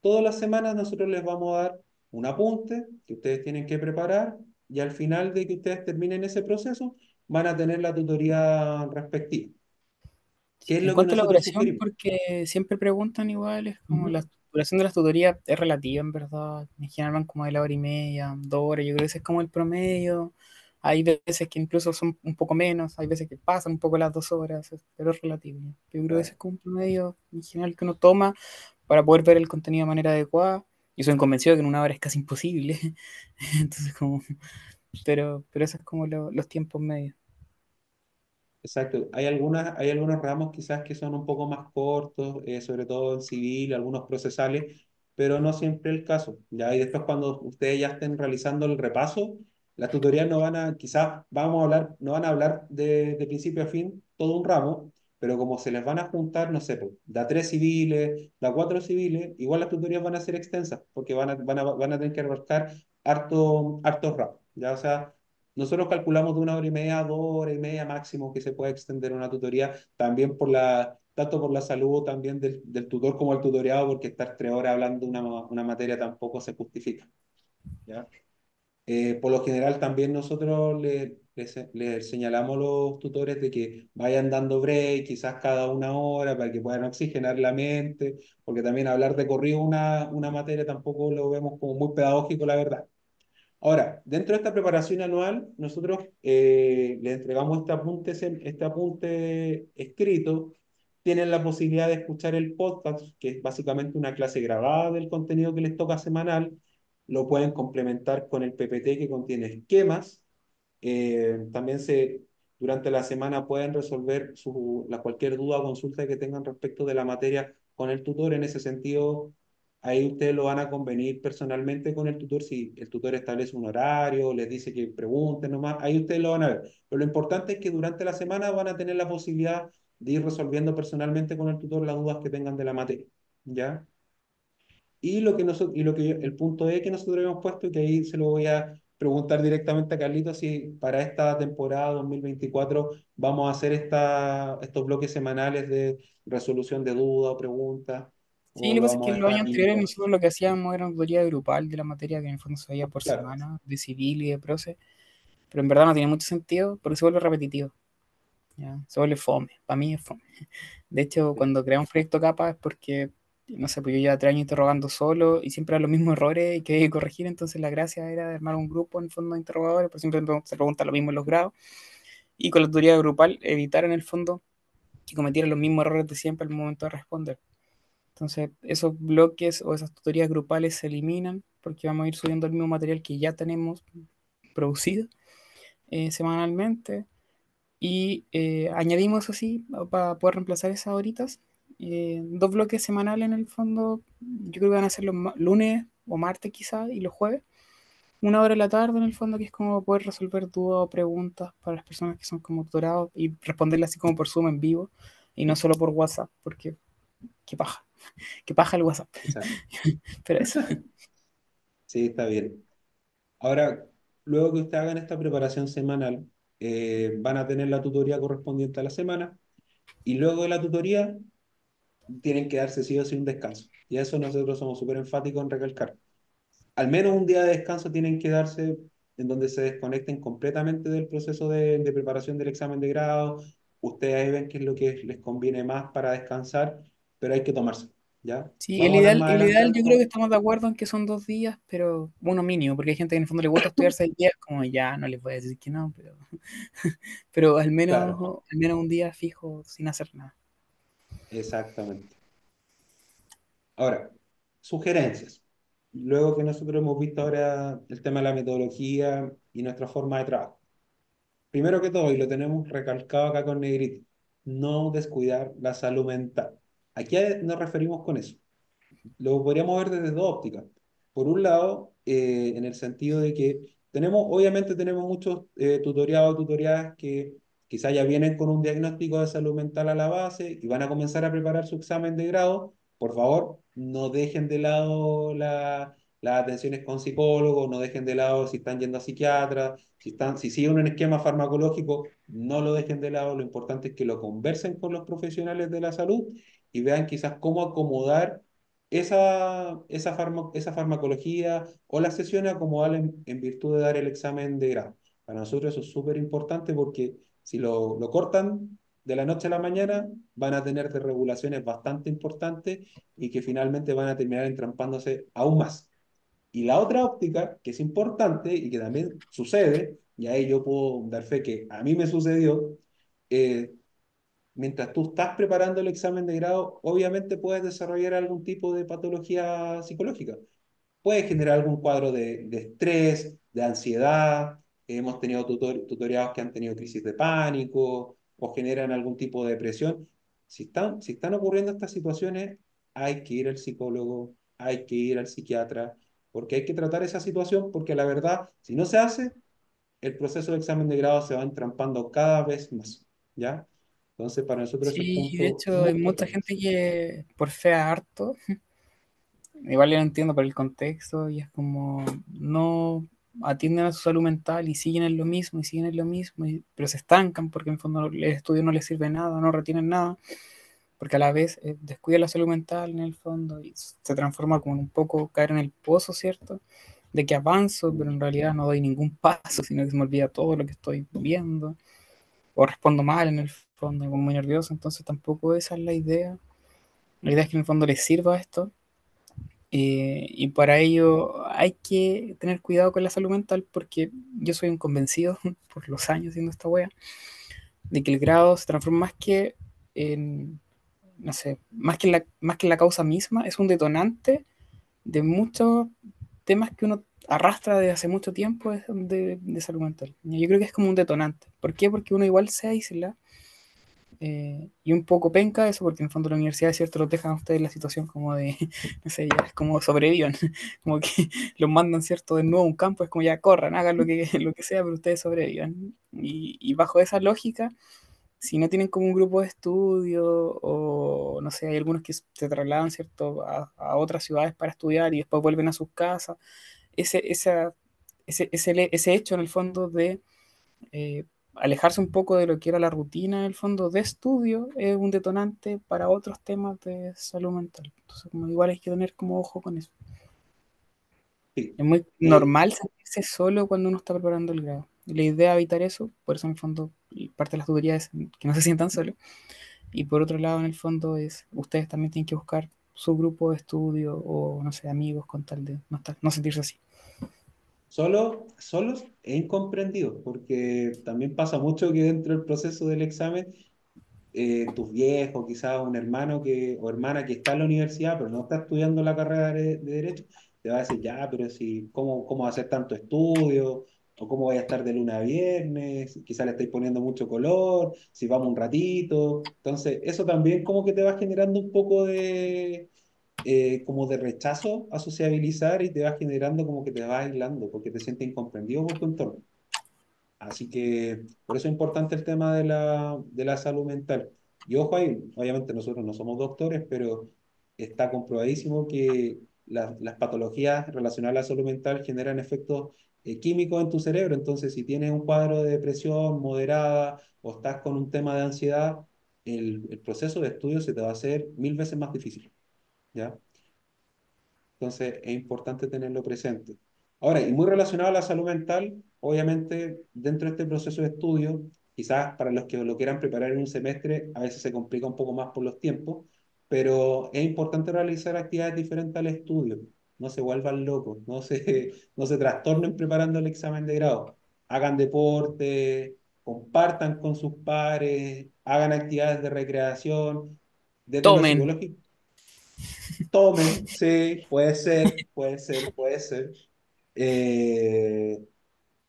[SPEAKER 2] Todas las semanas nosotros les vamos a dar un apunte que ustedes tienen que preparar y al final de que ustedes terminen ese proceso van a tener la tutoría respectiva.
[SPEAKER 1] ¿Qué es lo en cuanto a la duración, porque siempre preguntan igual, es como uh -huh. la duración de las tutorías es relativa, en verdad. En general van como de la hora y media, dos horas, yo creo que ese es como el promedio. Hay veces que incluso son un poco menos, hay veces que pasan un poco las dos horas, pero es relativo. Yo creo que ese es como un promedio en general que uno toma para poder ver el contenido de manera adecuada. Y soy convencido que en una hora es casi imposible. Entonces, como. Pero, pero eso es como lo, los tiempos medios.
[SPEAKER 2] Exacto. Hay, algunas, hay algunos ramos quizás que son un poco más cortos, eh, sobre todo en civil, algunos procesales, pero no siempre el caso. ¿ya? Y después cuando ustedes ya estén realizando el repaso, las tutorías no van a, quizás vamos a hablar, no van a hablar de, de principio a fin todo un ramo, pero como se les van a juntar, no sé, pues, da tres civiles, da cuatro civiles, igual las tutorías van a ser extensas, porque van a, van a, van a tener que abarcar harto, hartos ramos. ¿ya? O sea, nosotros calculamos de una hora y media, dos horas y media máximo que se puede extender una tutoría, también por la, tanto por la salud también del, del tutor como el tutoriado, porque estar tres horas hablando una, una materia tampoco se justifica. ¿ya? Eh, por lo general también nosotros le, le señalamos a los tutores de que vayan dando break, quizás cada una hora, para que puedan oxigenar la mente, porque también hablar de corrido una, una materia tampoco lo vemos como muy pedagógico, la verdad. Ahora, dentro de esta preparación anual, nosotros eh, le entregamos este apunte, este apunte escrito. Tienen la posibilidad de escuchar el podcast, que es básicamente una clase grabada del contenido que les toca semanal. Lo pueden complementar con el PPT que contiene esquemas. Eh, también se, durante la semana pueden resolver la, cualquier duda o consulta que tengan respecto de la materia con el tutor. En ese sentido, Ahí ustedes lo van a convenir personalmente con el tutor, si el tutor establece un horario, les dice que pregunten nomás, ahí ustedes lo van a ver. Pero lo importante es que durante la semana van a tener la posibilidad de ir resolviendo personalmente con el tutor las dudas que tengan de la materia, ¿ya? Y lo que nosotros, y lo que el punto E que nosotros hemos puesto, y que ahí se lo voy a preguntar directamente a Carlitos, si para esta temporada 2024 vamos a hacer estos bloques semanales de resolución de dudas o preguntas.
[SPEAKER 1] Sí, lo que pasa es que en los años anteriores nosotros lo que hacíamos era una tutoría grupal de la materia que en el fondo se veía por semana, de civil y de proce, pero en verdad no tiene mucho sentido porque se vuelve repetitivo. ¿ya? Se vuelve fome, para mí es fome. De hecho, cuando creamos proyecto capa es porque, no sé, pues yo ya tres años interrogando solo y siempre eran los mismos errores y que hay que corregir, entonces la gracia era armar un grupo en el fondo de interrogadores, por siempre se pregunta lo mismo en los grados, y con la tutoría grupal evitar en el fondo que cometieran los mismos errores de siempre al momento de responder. Entonces, esos bloques o esas tutorías grupales se eliminan porque vamos a ir subiendo el mismo material que ya tenemos producido eh, semanalmente. Y eh, añadimos así, para poder reemplazar esas horitas, eh, dos bloques semanales en el fondo. Yo creo que van a ser los lunes o martes quizá y los jueves. Una hora de la tarde en el fondo, que es como poder resolver dudas o preguntas para las personas que son como tutorados y responderlas así como por Zoom en vivo y no solo por WhatsApp, porque qué paja. que paja el WhatsApp. Pero eso.
[SPEAKER 2] Sí, está bien. Ahora, luego que ustedes hagan esta preparación semanal, eh, van a tener la tutoría correspondiente a la semana y luego de la tutoría tienen que darse sí o sí un descanso. Y eso nosotros somos súper enfáticos en recalcar. Al menos un día de descanso tienen que darse en donde se desconecten completamente del proceso de, de preparación del examen de grado. Ustedes ven qué es lo que les conviene más para descansar pero hay que tomarse. ¿Ya?
[SPEAKER 1] Sí, el ideal, el ideal yo creo que estamos de acuerdo en que son dos días, pero uno mínimo, porque hay gente que en el fondo le gusta estudiar seis días, como ya no les voy a decir que no, pero, pero al, menos, al menos un día fijo sin hacer nada.
[SPEAKER 2] Exactamente. Ahora, sugerencias. Luego que nosotros hemos visto ahora el tema de la metodología y nuestra forma de trabajo. Primero que todo, y lo tenemos recalcado acá con Negrito, no descuidar la salud mental. ¿A qué nos referimos con eso? Lo podríamos ver desde dos ópticas. Por un lado, eh, en el sentido de que tenemos, obviamente tenemos muchos eh, tutoriados o tutoriales que quizá ya vienen con un diagnóstico de salud mental a la base y van a comenzar a preparar su examen de grado. Por favor, no dejen de lado la, las atenciones con psicólogos, no dejen de lado si están yendo a psiquiatra, si, están, si siguen un esquema farmacológico, no lo dejen de lado. Lo importante es que lo conversen con los profesionales de la salud y vean quizás cómo acomodar esa, esa, esa farmacología o las sesiones, acomodarla en, en, virtud de dar el examen de grado. Para nosotros eso es súper importante porque si lo, lo cortan de la noche a la mañana, van a tener desregulaciones bastante importantes y que finalmente van a terminar entrampándose aún más. Y la otra óptica, que es importante y que también sucede, y ahí yo puedo dar fe que a mí me sucedió, eh, mientras tú estás preparando el examen de grado, obviamente puedes desarrollar algún tipo de patología psicológica. Puedes generar algún cuadro de, estrés, de ansiedad. Hemos tenido tutoriados que han tenido crisis de pánico o generan algún tipo de depresión. Si están, si están ocurriendo estas situaciones, hay que ir al psicólogo, hay que ir al psiquiatra, porque hay que tratar esa situación, porque la verdad, si no se hace, el proceso de examen de grado se va entrampando cada vez más, ¿ya? Entonces, para nosotros
[SPEAKER 1] sí, de hecho, hay mucha gente que por fea harto, igual yo lo entiendo por el contexto, y es como no atienden a su salud mental y siguen en lo mismo y siguen en lo mismo, pero se estancan porque en fondo el estudio no les sirve nada, no retienen nada, porque a la vez eh, descuida la salud mental en el fondo y se transforma como un poco caer en el pozo, ¿cierto? De que avanzo, pero en realidad no doy ningún paso, sino que se me olvida todo lo que estoy viendo, o respondo mal en el fondo, como muy nervioso, entonces tampoco esa es la idea. La idea es que en el fondo les sirva esto. Eh, y para ello hay que tener cuidado con la salud mental porque yo soy un convencido, por los años haciendo esta wea, de que el grado se transforma más que en, no sé, más que, la, más que la causa misma, es un detonante de muchos temas que uno arrastra desde hace mucho tiempo de, de, salud mental. Yo creo que es como un detonante. ¿Por qué? Porque uno igual se aísla eh, y un poco penca eso, porque en el fondo la universidad, cierto, los dejan a ustedes la situación como de, no sé, ya es como sobrevivan, como que los mandan, cierto, de nuevo a un campo, es como ya corran, hagan lo que, lo que sea, pero ustedes sobrevivan. Y, bajo esa lógica, si no tienen como un grupo de estudio o no sé, hay algunos que se trasladan, ¿cierto?, a, a otras ciudades para estudiar y después vuelven a sus casas, ese, ese, ese, ese hecho en el fondo de eh, alejarse un poco de lo que era la rutina en el fondo de estudio es un detonante para otros temas de salud mental. Entonces, como igual hay que tener como ojo con eso.
[SPEAKER 2] Sí.
[SPEAKER 1] Es muy
[SPEAKER 2] Eh,
[SPEAKER 1] normal sentirse solo cuando uno está preparando el grado. La idea es evitar eso, por eso en el fondo parte de las tutorías es que no se sientan solos. Y por otro lado, en el fondo es, ustedes también tienen que buscar su grupo de estudio o, no sé, amigos con tal de no, estar, no sentirse así.
[SPEAKER 2] Solo, solos e incomprendidos, porque también pasa mucho que dentro del proceso del examen, eh, tus viejos, quizás un hermano que, o hermana que está en la universidad, pero no está estudiando la carrera de, de Derecho, te va a decir, ya, pero si, ¿cómo, cómo hacer tanto estudio? ¿O cómo voy a estar de lunes a viernes? Quizás le estáis poniendo mucho color, si vamos un ratito. Entonces, eso también como que te va generando un poco de, eh, como de rechazo a sociabilizar y te va generando como que te vas aislando porque te sientes incomprendido por tu entorno. Así que por eso es importante el tema de la, de la salud mental. Y ojo ahí, obviamente nosotros no somos doctores, pero está comprobadísimo que la- las patologías relacionadas a la salud mental generan efectos eh, químicos en tu cerebro. Entonces, si tienes un cuadro de depresión moderada o estás con un tema de ansiedad, el, el proceso de estudio se te va a hacer mil veces más difícil. ¿Ya? Entonces es importante tenerlo presente. Ahora, y muy relacionado a la salud mental, obviamente dentro de este proceso de estudio, quizás para los que lo quieran preparar en un semestre, a veces se complica un poco más por los tiempos, pero es importante realizar actividades diferentes al estudio. No se vuelvan locos, no se, no se trastornen preparando el examen de grado. Hagan deporte, compartan con sus pares, hagan actividades de recreación, desde
[SPEAKER 1] Tomen.
[SPEAKER 2] psicológico Tomen, sí, puede ser, puede ser, puede ser. Eh,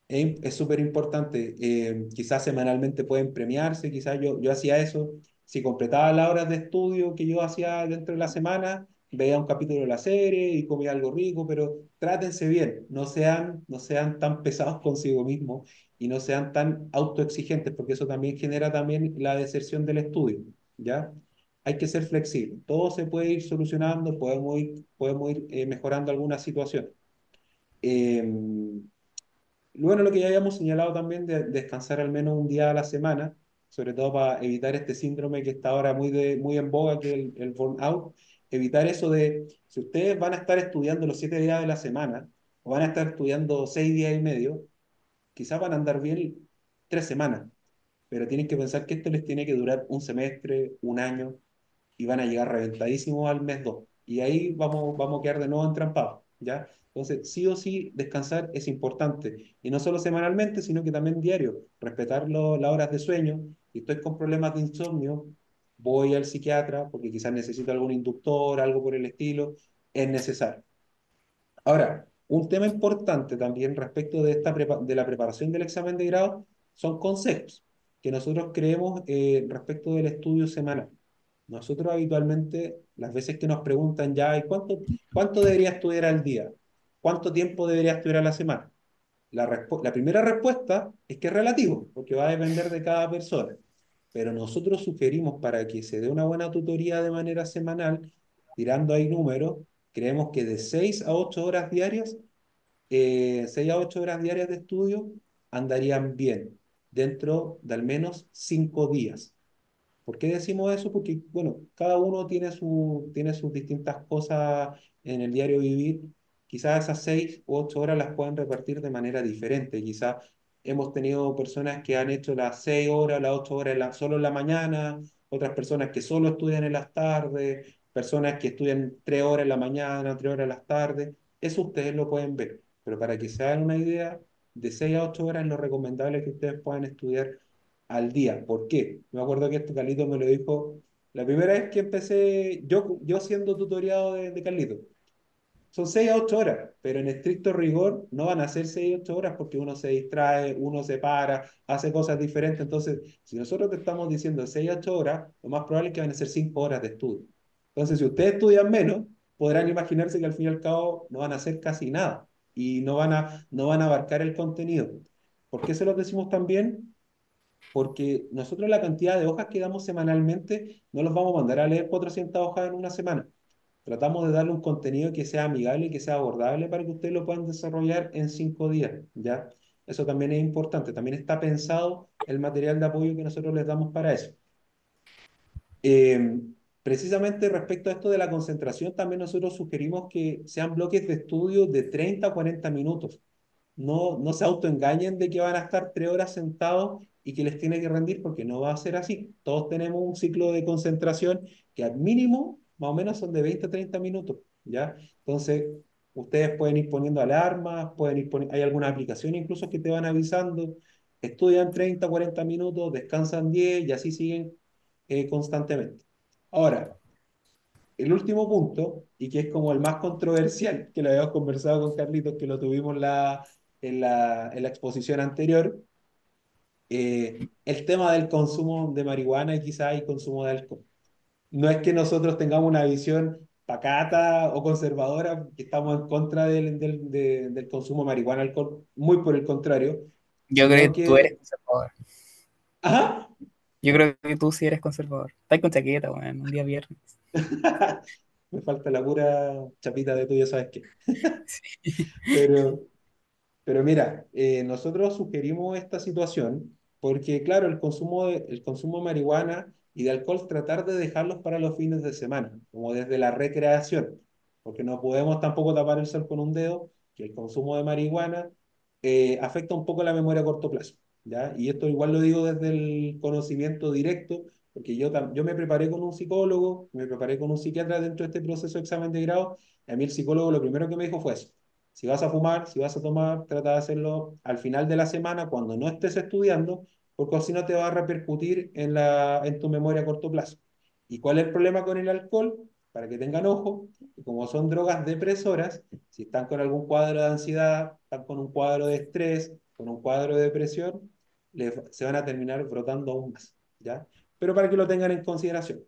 [SPEAKER 2] es súper importante. Eh, quizás semanalmente pueden premiarse, quizás yo, yo hacía eso. Si completaba las horas de estudio que yo hacía dentro de la semana, veía un capítulo de la serie y comía algo rico, pero trátense bien, no sean, no sean tan pesados consigo mismos y no sean tan autoexigentes, porque eso también genera también la deserción del estudio, ¿ya? Hay que ser flexible. Todo se puede ir solucionando, podemos ir, podemos ir eh, mejorando alguna situación. Em, bueno, lo que ya habíamos señalado también de descansar al menos un día a la semana, sobre todo para evitar este síndrome que está ahora muy, de, muy en boga, que es el, el burnout, evitar eso de, si ustedes van a estar estudiando los siete días de la semana, o van a estar estudiando seis días y medio, quizás van a andar bien tres semanas, pero tienen que pensar que esto les tiene que durar un semestre, un año, y van a llegar reventadísimos al mes 2. Y ahí vamos, vamos a quedar de nuevo entrampados, ¿ya? Entonces, sí o sí, descansar es importante. Y no solo semanalmente, sino que también diario. Respetar las horas de sueño. Si estoy con problemas de insomnio, voy al psiquiatra porque quizás necesito algún inductor, algo por el estilo. Es necesario. Ahora, un tema importante también respecto de, esta de la preparación del examen de grado son conceptos que nosotros creemos eh, respecto del estudio semanal. Nosotros habitualmente, las veces que nos preguntan ya, ¿y cuánto, cuánto debería estudiar al día? ¿Cuánto tiempo debería estudiar a la semana? La, la primera respuesta es que es relativo, porque va a depender de cada persona. Pero nosotros sugerimos para que se dé una buena tutoría de manera semanal, tirando ahí números, creemos que de 6 a 8 horas diarias, eh, 6 a 8 horas diarias de estudio andarían bien, dentro de al menos 5 días. ¿Por qué decimos eso? Porque, bueno, cada uno tiene, su, tiene sus distintas cosas en el diario vivir. Quizás esas seis u ocho horas las pueden repartir de manera diferente. Quizás hemos tenido personas que han hecho las seis horas, las ocho horas la, solo en la mañana, otras personas que solo estudian en las tardes, personas que estudian tres horas en la mañana, tres horas en las tardes. Eso ustedes lo pueden ver. Pero para que se hagan una idea, de seis a ocho horas es lo recomendable que ustedes puedan estudiar al día. ¿Por qué? Me acuerdo que esto Carlito me lo dijo la primera vez que empecé, yo, yo siendo tutoriado de, de Carlito. Son 6 a 8 horas, pero en estricto rigor no van a ser 6 a 8 horas porque uno se distrae, uno se para, hace cosas diferentes. Entonces, si nosotros te estamos diciendo 6 a 8 horas, lo más probable es que van a ser 5 horas de estudio. Entonces, si ustedes estudian menos, podrán imaginarse que al fin y al cabo no van a hacer casi nada y no van a, no van a abarcar el contenido. ¿Por qué se los decimos también? Porque nosotros la cantidad de hojas que damos semanalmente no los vamos a mandar a leer 400 hojas en una semana. Tratamos de darle un contenido que sea amigable y que sea abordable para que ustedes lo puedan desarrollar en cinco días, ¿ya? Eso también es importante. También está pensado el material de apoyo que nosotros les damos para eso. Eh, precisamente respecto a esto de la concentración, también nosotros sugerimos que sean bloques de estudio de 30 a 40 minutos. No, no se autoengañen de que van a estar tres horas sentados y que les tiene que rendir porque no va a ser así. Todos tenemos un ciclo de concentración que al mínimo más o menos son de 20 a 30 minutos, ¿ya? Entonces, ustedes pueden ir poniendo alarmas, pueden ir hay algunas aplicaciones incluso que te van avisando, estudian 30, 40 minutos, descansan 10 y así siguen eh, constantemente. Ahora, el último punto, y que es como el más controversial, que lo habíamos conversado con Carlitos, que lo tuvimos la, en, la, en la exposición anterior, eh, el tema del consumo de marihuana y quizás el consumo de alcohol. No es que nosotros tengamos una visión pacata o conservadora, que estamos en contra del, del, del consumo de marihuana, alcohol, muy por el contrario.
[SPEAKER 1] Yo creo que, tú eres conservador.
[SPEAKER 2] ¿Ajá?
[SPEAKER 1] Yo creo que tú sí eres conservador. Estás con chaqueta, bueno, un día viernes.
[SPEAKER 2] Me falta la pura chapita de tú, ya sabes qué. Pero, pero mira, eh, nosotros sugerimos esta situación porque, claro, el consumo de, el consumo de marihuana y de alcohol tratar de dejarlos para los fines de semana, como desde la recreación, porque no podemos tampoco tapar el sol con un dedo, que el consumo de marihuana eh, afecta un poco la memoria a corto plazo, ¿ya? Y esto igual lo digo desde el conocimiento directo, porque yo, yo me preparé con un psicólogo, me preparé con un psiquiatra dentro de este proceso de examen de grado, y a mí el psicólogo lo primero que me dijo fue eso, si vas a fumar, si vas a tomar, trata de hacerlo al final de la semana cuando no estés estudiando, porque si no te va a repercutir en, la, en tu memoria a corto plazo. ¿Y cuál es el problema con el alcohol? Para que tengan ojo, como son drogas depresoras, si están con algún cuadro de ansiedad, están con un cuadro de estrés, con un cuadro de depresión, se van a terminar brotando aún más, ¿ya? Pero para que lo tengan en consideración.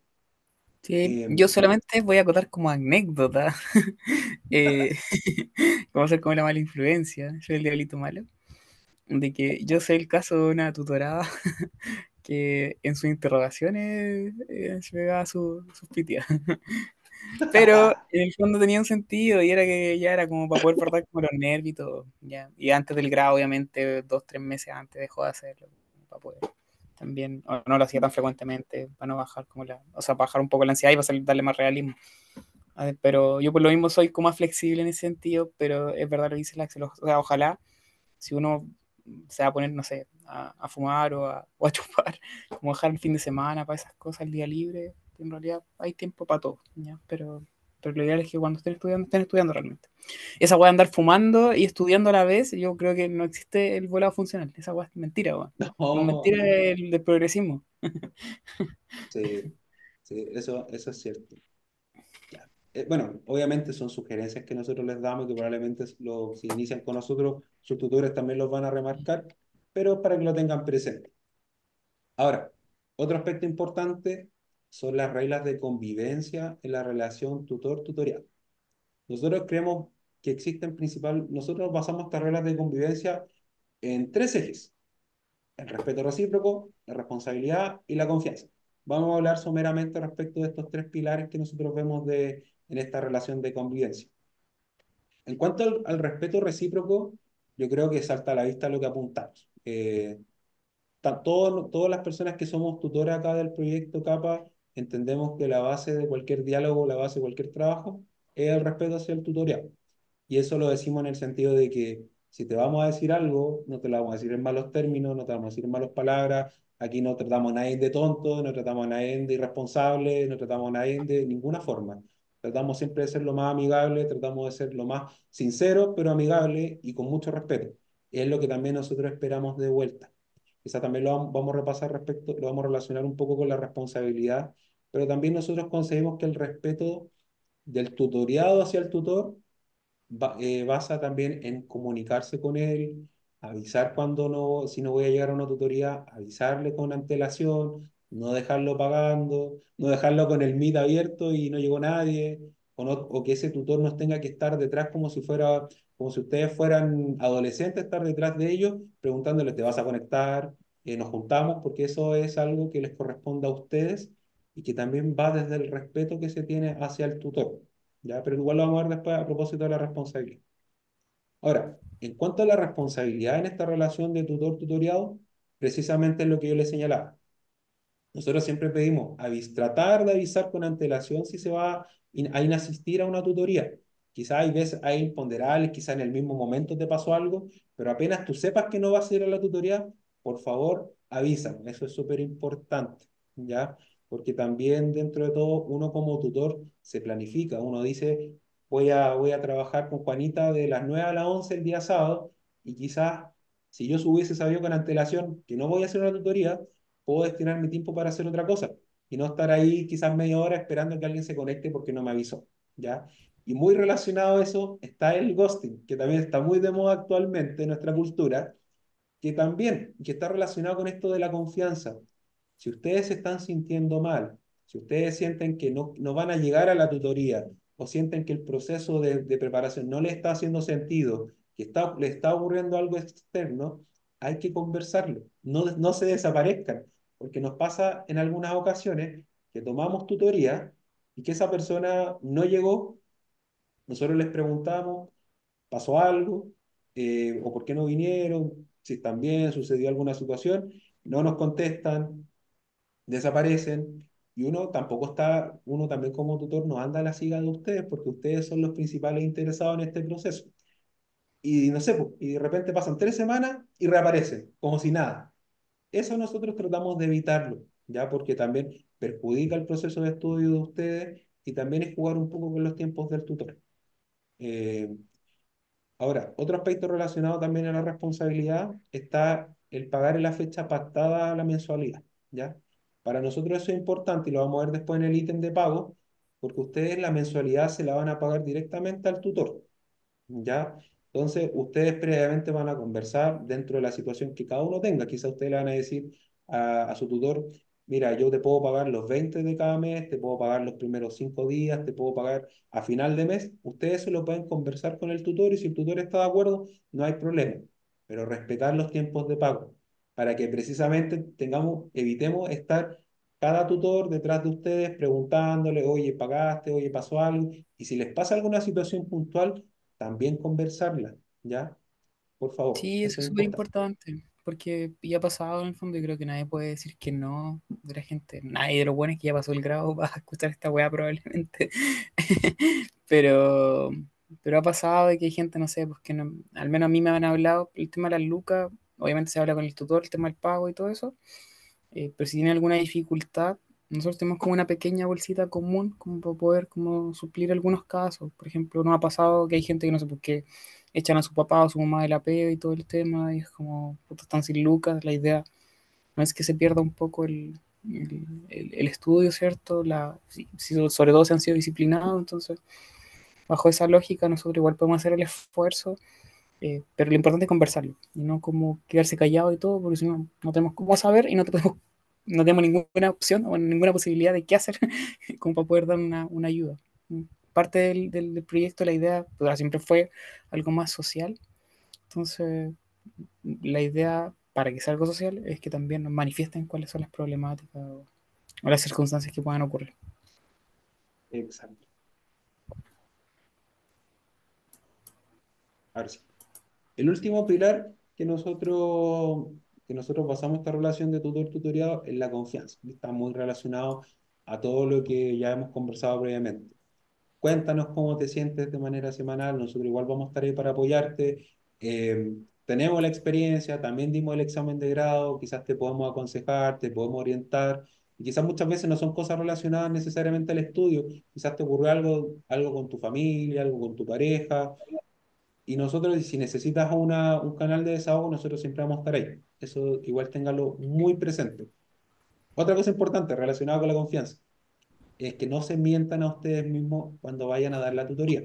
[SPEAKER 1] Sí, eh, yo solamente voy a contar como anécdota, eh, a ser como la mala influencia, soy el diablito malo de que yo sé el caso de una tutorada que en sus interrogaciones eh, se pegaba sus su pitias. Pero en el fondo tenía un sentido y era que ya era como para poder perder como los nervios y todo. Ya. Y antes del grado, obviamente, dos, tres meses antes dejó de hacerlo. Para poder también, no lo hacía tan frecuentemente, para no bajar como la, o sea, bajar un poco la ansiedad y para darle más realismo. pero yo por lo mismo soy como más flexible en ese sentido, pero es verdad lo dice la o sea, ojalá si uno se va a poner, no sé, a, fumar o a, o a, chupar, como dejar el fin de semana para esas cosas, el día libre, en realidad hay tiempo para todo, ¿ya? Pero, pero lo ideal es que cuando estén estudiando, estén estudiando realmente. Esa weá de andar fumando y estudiando a la vez, yo creo que no existe el volado funcional. Esa weá es mentira, weá. No. mentira del, del progresismo.
[SPEAKER 2] sí, sí, eso, eso es cierto. Eh, bueno, obviamente son sugerencias que nosotros les damos y que probablemente lo, si inician con nosotros, sus tutores también los van a remarcar, pero para que lo tengan presente. Ahora, otro aspecto importante son las reglas de convivencia en la relación tutor-tutorial. Nosotros creemos que existen principal, nosotros basamos estas reglas de convivencia en tres ejes. El respeto recíproco, la responsabilidad y la confianza. Vamos a hablar someramente respecto de estos tres pilares que nosotros vemos de, en esta relación de convivencia. En cuanto al, respeto recíproco, yo creo que salta a la vista lo que apuntamos. Eh, todas las personas que somos tutores acá del proyecto CAPA entendemos que la base de cualquier diálogo, la base de cualquier trabajo, es el respeto hacia el tutorial. Y eso lo decimos en el sentido de que si te vamos a decir algo, no te lo vamos a decir en malos términos, no te vamos a decir en malas palabras, aquí no tratamos a nadie de tonto, no tratamos a nadie de irresponsable, no tratamos a nadie de ninguna forma. Tratamos siempre de ser lo más amigable, tratamos de ser lo más sincero, pero amigable y con mucho respeto. Es lo que también nosotros esperamos de vuelta. Quizá también lo vamos a repasar respecto, lo vamos a relacionar un poco con la responsabilidad, pero también nosotros conseguimos que el respeto del tutoriado hacia el tutor eh, basa también en comunicarse con él, avisar cuando no, si no voy a llegar a una tutoría, avisarle con antelación, no dejarlo pagando, no dejarlo con el Meet abierto y no llegó nadie, o, que ese tutor nos tenga que estar detrás como si fuera, como si ustedes fueran adolescentes, estar detrás de ellos, preguntándole, ¿te vas a conectar? eh, nos juntamos porque eso es algo que les corresponde a ustedes y que también va desde el respeto que se tiene hacia el tutor, ¿ya? Pero igual lo vamos a ver después a propósito de la responsabilidad. Ahora, en cuanto a la responsabilidad en esta relación de tutor-tutoriado, precisamente es lo que yo les señalaba. Nosotros siempre pedimos tratar de avisar con antelación si se va a inasistir a una tutoría. Quizá hay veces, hay imponderables, quizá en el mismo momento te pasó algo, pero apenas tú sepas que no vas a ir a la tutoría, por favor, avísame. Eso es súper importante, ¿ya? Porque también dentro de todo, uno como tutor se planifica. Uno dice, voy a, voy a trabajar con Juanita de las 9 a las 11 el día sábado, y quizás si yo hubiese sabido con antelación que no voy a hacer una tutoría, puedo destinar mi tiempo para hacer otra cosa y no estar ahí quizás media hora esperando que alguien se conecte porque no me avisó, ¿ya? Y muy relacionado a eso está el ghosting, que también está muy de moda actualmente en nuestra cultura, que también, que está relacionado con esto de la confianza. Si ustedes se están sintiendo mal, si ustedes sienten que no, no van a llegar a la tutoría o sienten que el proceso de, de preparación no les está haciendo sentido, que está, le está ocurriendo algo externo, hay que conversarlo, no, no se desaparezcan porque nos pasa en algunas ocasiones que tomamos tutoría y que esa persona no llegó, nosotros les preguntamos, ¿pasó algo? Eh, ¿O por qué no vinieron? Si están bien, sucedió alguna situación, no nos contestan, desaparecen, y uno tampoco está, uno también como tutor no anda a la siga de ustedes, porque ustedes son los principales interesados en este proceso. Y no sé, y de repente pasan tres semanas y reaparecen, como si nada. Eso nosotros tratamos de evitarlo, ¿ya? Porque también perjudica el proceso de estudio de ustedes y también es jugar un poco con los tiempos del tutor. Eh, ahora, otro aspecto relacionado también a la responsabilidad está el pagar en la fecha pactada la mensualidad, ¿ya? Para nosotros eso es importante y lo vamos a ver después en el ítem de pago, porque ustedes la mensualidad se la van a pagar directamente al tutor, ¿ya? Entonces, ustedes previamente van a conversar dentro de la situación que cada uno tenga. Quizá ustedes le van a decir a, su tutor, mira, yo te puedo pagar los 20 de cada mes, te puedo pagar los primeros 5 días, te puedo pagar a final de mes. Ustedes se lo pueden conversar con el tutor y si el tutor está de acuerdo, no hay problema. Pero respetar los tiempos de pago para que precisamente tengamos, evitemos estar cada tutor detrás de ustedes preguntándole, oye, pagaste, oye, pasó algo. Y si les pasa alguna situación puntual, también conversarla, ¿ya? Por favor.
[SPEAKER 1] Sí, eso, es súper importante. Porque ya ha pasado en el fondo y creo que nadie puede decir que no de la gente. Nadie de los buenos que ya pasó el grado va a escuchar esta weá probablemente. pero, pero ha pasado de que hay gente, no sé, pues que no, al menos a mí me han hablado el tema de las lucas, obviamente se habla con el tutor, el tema del pago y todo eso, eh, pero si tiene alguna dificultad, nosotros tenemos como una pequeña bolsita común como para poder como suplir algunos casos. Por ejemplo, nos ha pasado que hay gente que no sé por qué echan a su papá o su mamá de la apeo y todo el tema, y es como, puto, están sin lucas. La idea no es que se pierda un poco el, el, estudio, ¿cierto? La, si, sobre todo se han sido disciplinados, entonces, bajo esa lógica, nosotros igual podemos hacer el esfuerzo, eh, pero lo importante es conversarlo, y no como quedarse callado y todo, porque si no, no tenemos cómo saber y no te podemos no tenemos ninguna opción o ninguna posibilidad de qué hacer como para poder dar una, una ayuda. Parte del, del, proyecto, la idea siempre fue algo más social. Entonces, la idea para que sea algo social es que también nos manifiesten cuáles son las problemáticas o, las circunstancias que puedan ocurrir.
[SPEAKER 2] Exacto. El último pilar que nosotros que nosotros basamos esta relación de tutor-tutoriado en la confianza. Está muy relacionado a todo lo que ya hemos conversado previamente. Cuéntanos cómo te sientes de manera semanal, nosotros igual vamos a estar ahí para apoyarte. Eh, tenemos la experiencia, también dimos el examen de grado, quizás te podemos aconsejar, te podemos orientar, y quizás muchas veces no son cosas relacionadas necesariamente al estudio, quizás te ocurrió algo, algo con tu familia, algo con tu pareja, y nosotros, si necesitas una, un canal de desahogo, nosotros siempre vamos a estar ahí. Eso igual téngalo muy presente. Otra cosa importante relacionada con la confianza es que no se mientan a ustedes mismos cuando vayan a dar la tutoría.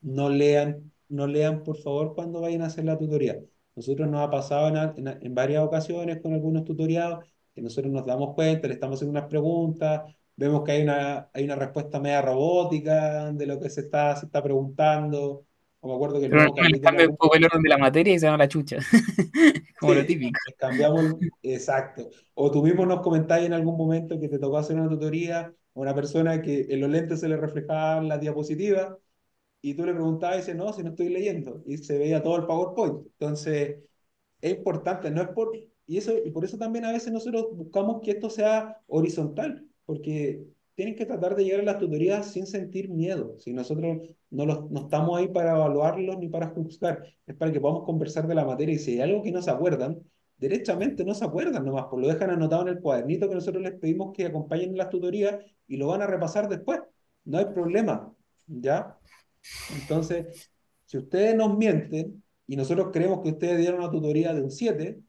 [SPEAKER 2] No lean, no lean por favor cuando vayan a hacer la tutoría. Nosotros nos ha pasado en, en, varias ocasiones con algunos tutoriados que nosotros nos damos cuenta, le estamos haciendo unas preguntas, vemos que hay una, hay una respuesta media robótica de lo que se está, se está preguntando o me acuerdo que el mismo en
[SPEAKER 1] cambia un poco el orden de la materia y se van a la chucha. Como lo
[SPEAKER 2] Sí,
[SPEAKER 1] típico.
[SPEAKER 2] les cambiamos, exacto. O tú mismo nos en algún momento que te tocó hacer una tutoría una persona que en los lentes se le reflejaban las diapositivas y tú le preguntabas y dice, no, si no estoy leyendo, y se veía todo el PowerPoint. Entonces, es importante, no es por, y eso, y por eso también a veces nosotros buscamos que esto sea horizontal, porque tienen que tratar de llegar a las tutorías sin sentir miedo. Si nosotros no, los, no estamos ahí para evaluarlos ni para juzgar, es para que podamos conversar de la materia y si hay algo que no se acuerdan, derechamente no se acuerdan nomás, pues lo dejan anotado en el cuadernito que nosotros les pedimos que acompañen en las tutorías y lo van a repasar después. No hay problema, ¿ya? Entonces, si ustedes nos mienten y nosotros creemos que ustedes dieron una tutoría de un 7,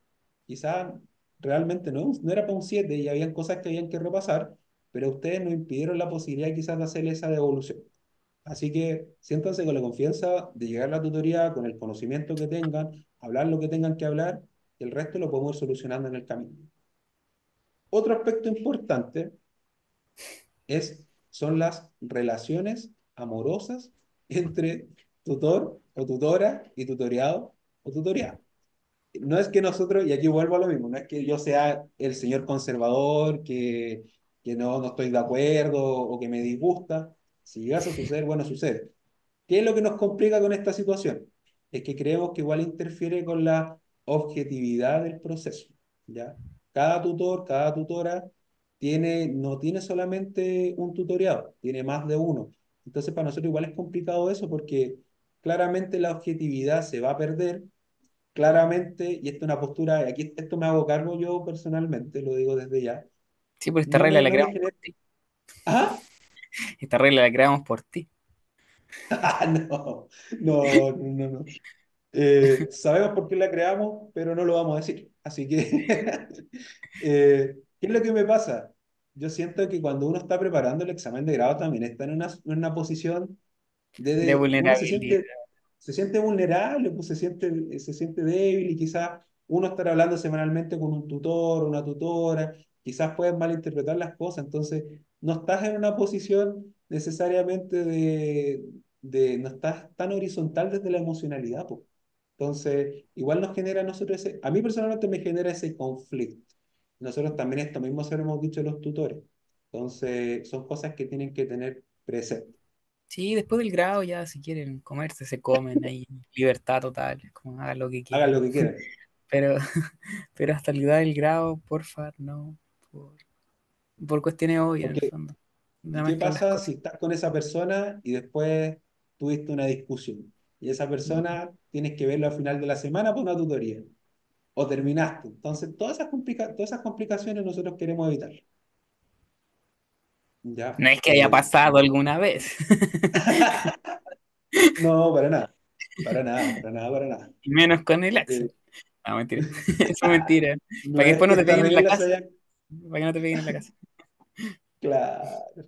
[SPEAKER 2] quizás realmente no, no era para un 7 y habían cosas que habían que repasar, pero ustedes nos impidieron la posibilidad quizás de hacer esa devolución. Así que siéntanse con la confianza de llegar a la tutoría con el conocimiento que tengan, hablar lo que tengan que hablar, y el resto lo podemos ir solucionando en el camino. Otro aspecto importante es, son las relaciones amorosas entre tutor o tutora y tutoriado o tutoriado. No es que nosotros, y aquí vuelvo a lo mismo, no es que yo sea el señor conservador, que, que no, no estoy de acuerdo o que me disgusta. Si llegase a suceder, bueno, sucede. ¿Qué es lo que nos complica con esta situación? Es que creemos que igual interfiere con la objetividad del proceso. ¿ya? Cada tutor, cada tutora tiene, no tiene solamente un tutoriado, tiene más de uno. Entonces para nosotros igual es complicado eso porque claramente la objetividad se va a perder, claramente, y esto es una postura, aquí esto me hago cargo yo personalmente, lo digo desde ya,
[SPEAKER 1] Sí, pues esta
[SPEAKER 2] no
[SPEAKER 1] regla la creamos por ti.
[SPEAKER 2] ¿Ah?
[SPEAKER 1] Esta regla la creamos por ti.
[SPEAKER 2] Ah, no, no, no, no, no. Eh, sabemos por qué la creamos, pero no lo vamos a decir. Así que, eh, ¿qué es lo que me pasa? Yo siento que cuando uno está preparando el examen de grado también está en una, en una posición de,
[SPEAKER 1] De
[SPEAKER 2] de- uno se
[SPEAKER 1] vulnerabilidad.
[SPEAKER 2] siente, se siente vulnerable, pues se siente, se siente débil y quizás uno estará hablando semanalmente con un tutor, una tutora, quizás puedes malinterpretar las cosas, entonces no estás en una posición necesariamente de, de no estás tan horizontal desde la emocionalidad, pues. Entonces, igual nos genera a nosotros ese, a mí personalmente me genera ese conflicto. Nosotros también esto mismo se lo hemos dicho a los tutores. Entonces, son cosas que tienen que tener presente.
[SPEAKER 1] Sí, después del grado ya si quieren comerse, se comen ahí, libertad total, como hagan lo que
[SPEAKER 2] Hagan
[SPEAKER 1] quieran.
[SPEAKER 2] lo que quieran.
[SPEAKER 1] Pero, pero hasta la edad del grado, porfa, no, por, por cuestiones obvias en el fondo.
[SPEAKER 2] ¿Y
[SPEAKER 1] No
[SPEAKER 2] qué pasa si estás con esa persona y después tuviste una discusión? Y esa persona tienes que verlo al final de la semana por una tutoría. O terminaste. Entonces, todas esas complica- todas esas complicaciones nosotros queremos evitar. ¿Ya?
[SPEAKER 1] No es que haya
[SPEAKER 2] Eh,
[SPEAKER 1] pasado alguna vez.
[SPEAKER 2] no, para nada. Para nada, para nada, para nada.
[SPEAKER 1] Y menos con el Axel.
[SPEAKER 2] Eh,
[SPEAKER 1] No, mentira. Eso es mentira.
[SPEAKER 2] no
[SPEAKER 1] Para que
[SPEAKER 2] es
[SPEAKER 1] después no te peguen en la casa. Para que no te peguen en la casa.
[SPEAKER 2] Claro.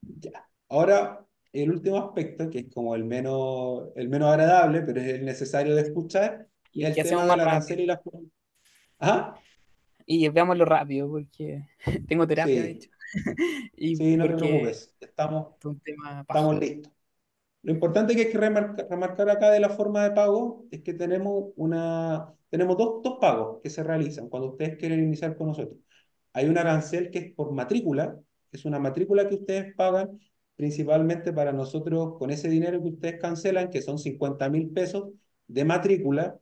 [SPEAKER 2] Ya. Ahora, el último aspecto, que es como el menos, el menos agradable, pero es el necesario de escuchar,
[SPEAKER 1] Y el que
[SPEAKER 2] tema
[SPEAKER 1] más
[SPEAKER 2] del arancel y las... ¿Ah?
[SPEAKER 1] Y veámoslo rápido, porque tengo terapia, de hecho. Y
[SPEAKER 2] sí, no te preocupes, estamos, estamos listos. Lo importante que hay que remarca- remarcar acá de la forma de pago es que tenemos, una, tenemos dos, dos pagos que se realizan cuando ustedes quieren iniciar con nosotros. Hay un arancel que es por matrícula, es una matrícula que ustedes pagan principalmente para nosotros, con ese dinero que ustedes cancelan, que son 50 mil pesos de matrícula,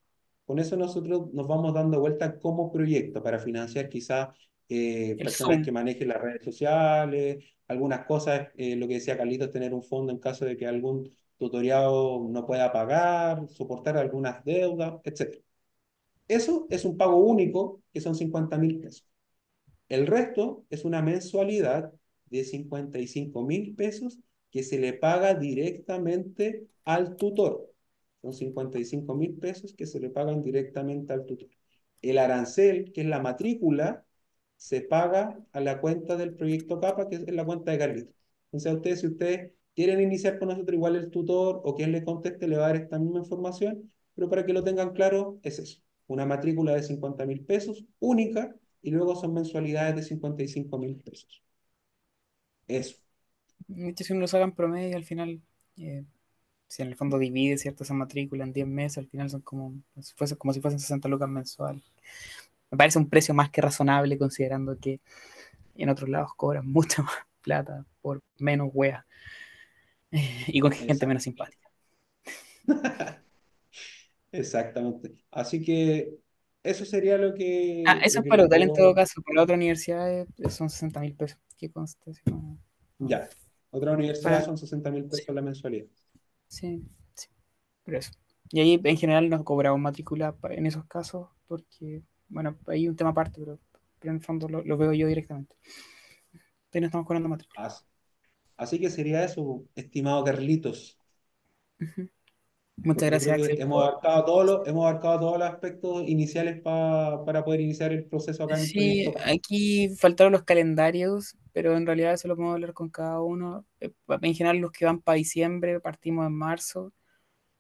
[SPEAKER 2] con eso nosotros nos vamos dando vuelta como proyecto para financiar quizás eh, personas
[SPEAKER 1] Zoom.
[SPEAKER 2] que manejen las redes sociales, algunas cosas, eh, lo que decía Carlitos, tener un fondo en caso de que algún tutoriado no pueda pagar, soportar algunas deudas, etc. Eso es un pago único, que son 50 mil pesos. El resto es una mensualidad de 55 mil pesos que se le paga directamente al tutor. Son 55 mil pesos que se le pagan directamente al tutor. El arancel, que es la matrícula, se paga a la cuenta del proyecto CAPA, que es la cuenta de Carlitos. Entonces, a ustedes, si ustedes quieren iniciar con nosotros, igual el tutor o quien le conteste le va a dar esta misma información, pero para que lo tengan claro, es eso. Una matrícula de 50 mil pesos, única, y luego son mensualidades de 55 mil pesos. Eso.
[SPEAKER 1] De hecho, si uno lo saca en promedio, al final eh, si en el fondo divide, ¿cierto? Esa matrícula en 10 meses, al final son como, si fuese, como si fuesen 60 lucas mensual. Me parece un precio más que razonable considerando que en otros lados cobran mucha más plata por menos wea y con gente menos simpática.
[SPEAKER 2] Exactamente. Así que eso sería lo que...
[SPEAKER 1] Ah, eso es para hotel en todo caso. Para otra universidad son 60 mil pesos. ¿Qué consta?
[SPEAKER 2] Ya. Otra universidad son 60 mil pesos la mensualidad.
[SPEAKER 1] Sí, sí. Por eso. Y ahí en general nos cobramos matrícula en esos casos porque, bueno, hay un tema aparte, pero, pero en el fondo lo, veo yo directamente. Ahí no estamos cobrando matrícula.
[SPEAKER 2] Así, que sería eso, estimado Carlitos.
[SPEAKER 1] Muchas gracias.
[SPEAKER 2] Hemos abarcado, todos los, hemos abarcado todos los aspectos iniciales para poder iniciar el proceso acá en
[SPEAKER 1] Sí, aquí faltaron los calendarios, pero en realidad eso lo podemos hablar con cada uno. Eh, en general, los que van para diciembre, partimos en marzo.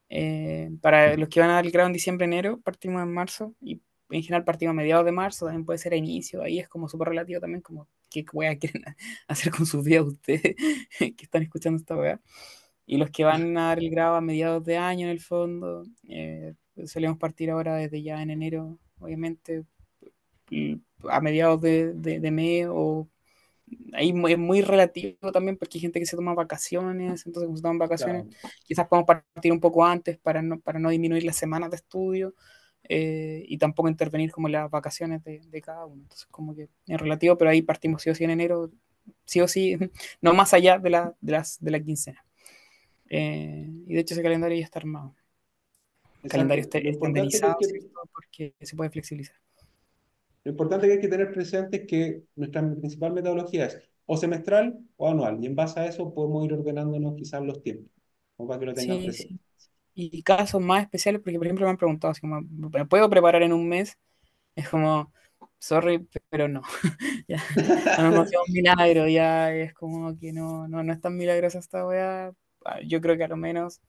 [SPEAKER 1] Eh, para los que van al grado en diciembre, enero, partimos en marzo. Y en general partimos a mediados de marzo, también puede ser a inicio. Ahí es como súper relativo también, como qué weá quieren hacer con sus vidas ustedes que están escuchando esta weá. Y los que van a dar el grado a mediados de año, en el fondo, eh, solemos partir ahora desde ya en enero, obviamente, a mediados de, de, mes o ahí es muy relativo también porque hay gente que se toma vacaciones, entonces como se toman vacaciones, quizás podemos partir un poco antes para no, para no disminuir las semanas de estudio eh, y tampoco intervenir como en las vacaciones de, de, cada uno. Entonces como que es relativo, pero ahí partimos sí o sí en enero, sí o sí, no más allá de la, de las, de la quincena. Eh, y de hecho ese calendario ya está armado. El calendario está estandarizado porque se puede flexibilizar.
[SPEAKER 2] Lo importante que hay que tener presente es que nuestra principal metodología es o semestral o anual, y en base a eso podemos ir ordenándonos quizás los tiempos, como para que lo tengan presente.
[SPEAKER 1] Y casos más especiales, porque por ejemplo me han preguntado, si ¿me puedo preparar en un mes? Es como, sorry, pero no. ya, no es un milagro, ya es como que no, no, no es tan milagrosa esta weá, Ah, yo creo que a lo menos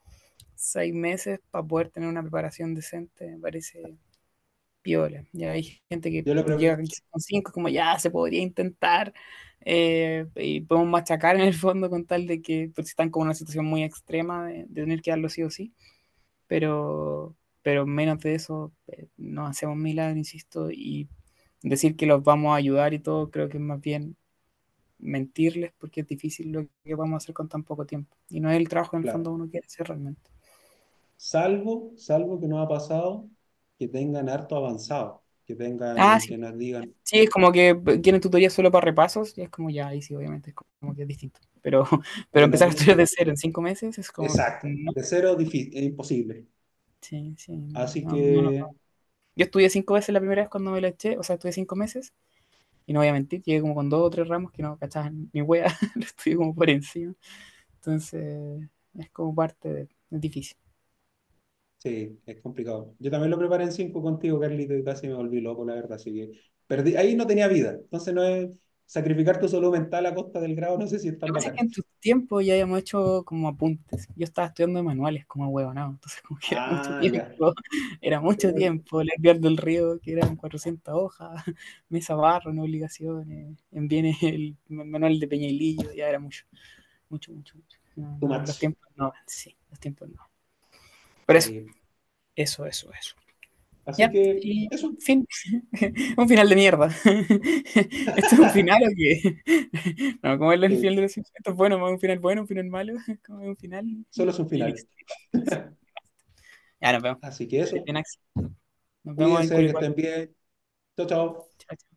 [SPEAKER 1] seis meses para poder tener una preparación decente, me parece piola. Ya hay gente que llega con cinco, como ya se podría intentar, eh, y podemos machacar en el fondo con tal de que pues, están como en una situación muy extrema de, tener que darlo sí o sí, pero, pero menos de eso eh, no hacemos milagro, insisto, y decir que los vamos a ayudar y todo, creo que es más bien mentirles porque es difícil lo que vamos a hacer con tan poco tiempo. Y no es el trabajo en el fondo uno quiere hacer realmente.
[SPEAKER 2] Salvo, salvo que nos ha pasado que tengan harto avanzado, que tengan, ah, que nos digan.
[SPEAKER 1] Sí, es como que tienen tutorías solo para repasos y es como ya, ahí sí, obviamente, es como que es distinto. Pero, pero empezar a estudiar de cero en cinco meses es como.
[SPEAKER 2] Exacto, de cero difícil, es imposible.
[SPEAKER 1] Sí, sí.
[SPEAKER 2] Así que.
[SPEAKER 1] Yo estudié cinco veces la primera vez cuando me la eché, o sea, estudié cinco meses y no voy a mentir, llegué como con dos o tres ramos que no cachaban ni wea, lo estudié como por encima. Entonces, es como parte de. Es difícil.
[SPEAKER 2] Sí, es complicado. Yo también lo preparé en cinco contigo, Carlito, y casi me volví loco, la verdad. Así que perdí. Ahí no tenía vida. Entonces, no es sacrificar tu salud mental a costa del grado, no sé si es tan
[SPEAKER 1] Lo que en tu tiempo ya habíamos hecho como apuntes. Yo estaba estudiando manuales como huevonado, entonces como que era mucho ah, tiempo, era mucho tiempo, el enviar del río, que eran 400 hojas, mesa barro, no obligaciones, envié el manual de Peñailillo, ya era mucho, mucho, mucho, mucho. los tiempos no, sí, los tiempos no. Pero eso, eso, eso, eso.
[SPEAKER 2] Así que es un
[SPEAKER 1] fin, un final de mierda. ¿Esto es un final o qué? No, como es el final de los ¿Esto es bueno, un final bueno, un final malo? ¿Cómo es un final?
[SPEAKER 2] Solo es un final.
[SPEAKER 1] ya nos vemos.
[SPEAKER 2] Así que eso.
[SPEAKER 1] Nos vemos
[SPEAKER 2] Cuídense, que estén bien. Chao, chao. Chao, chao.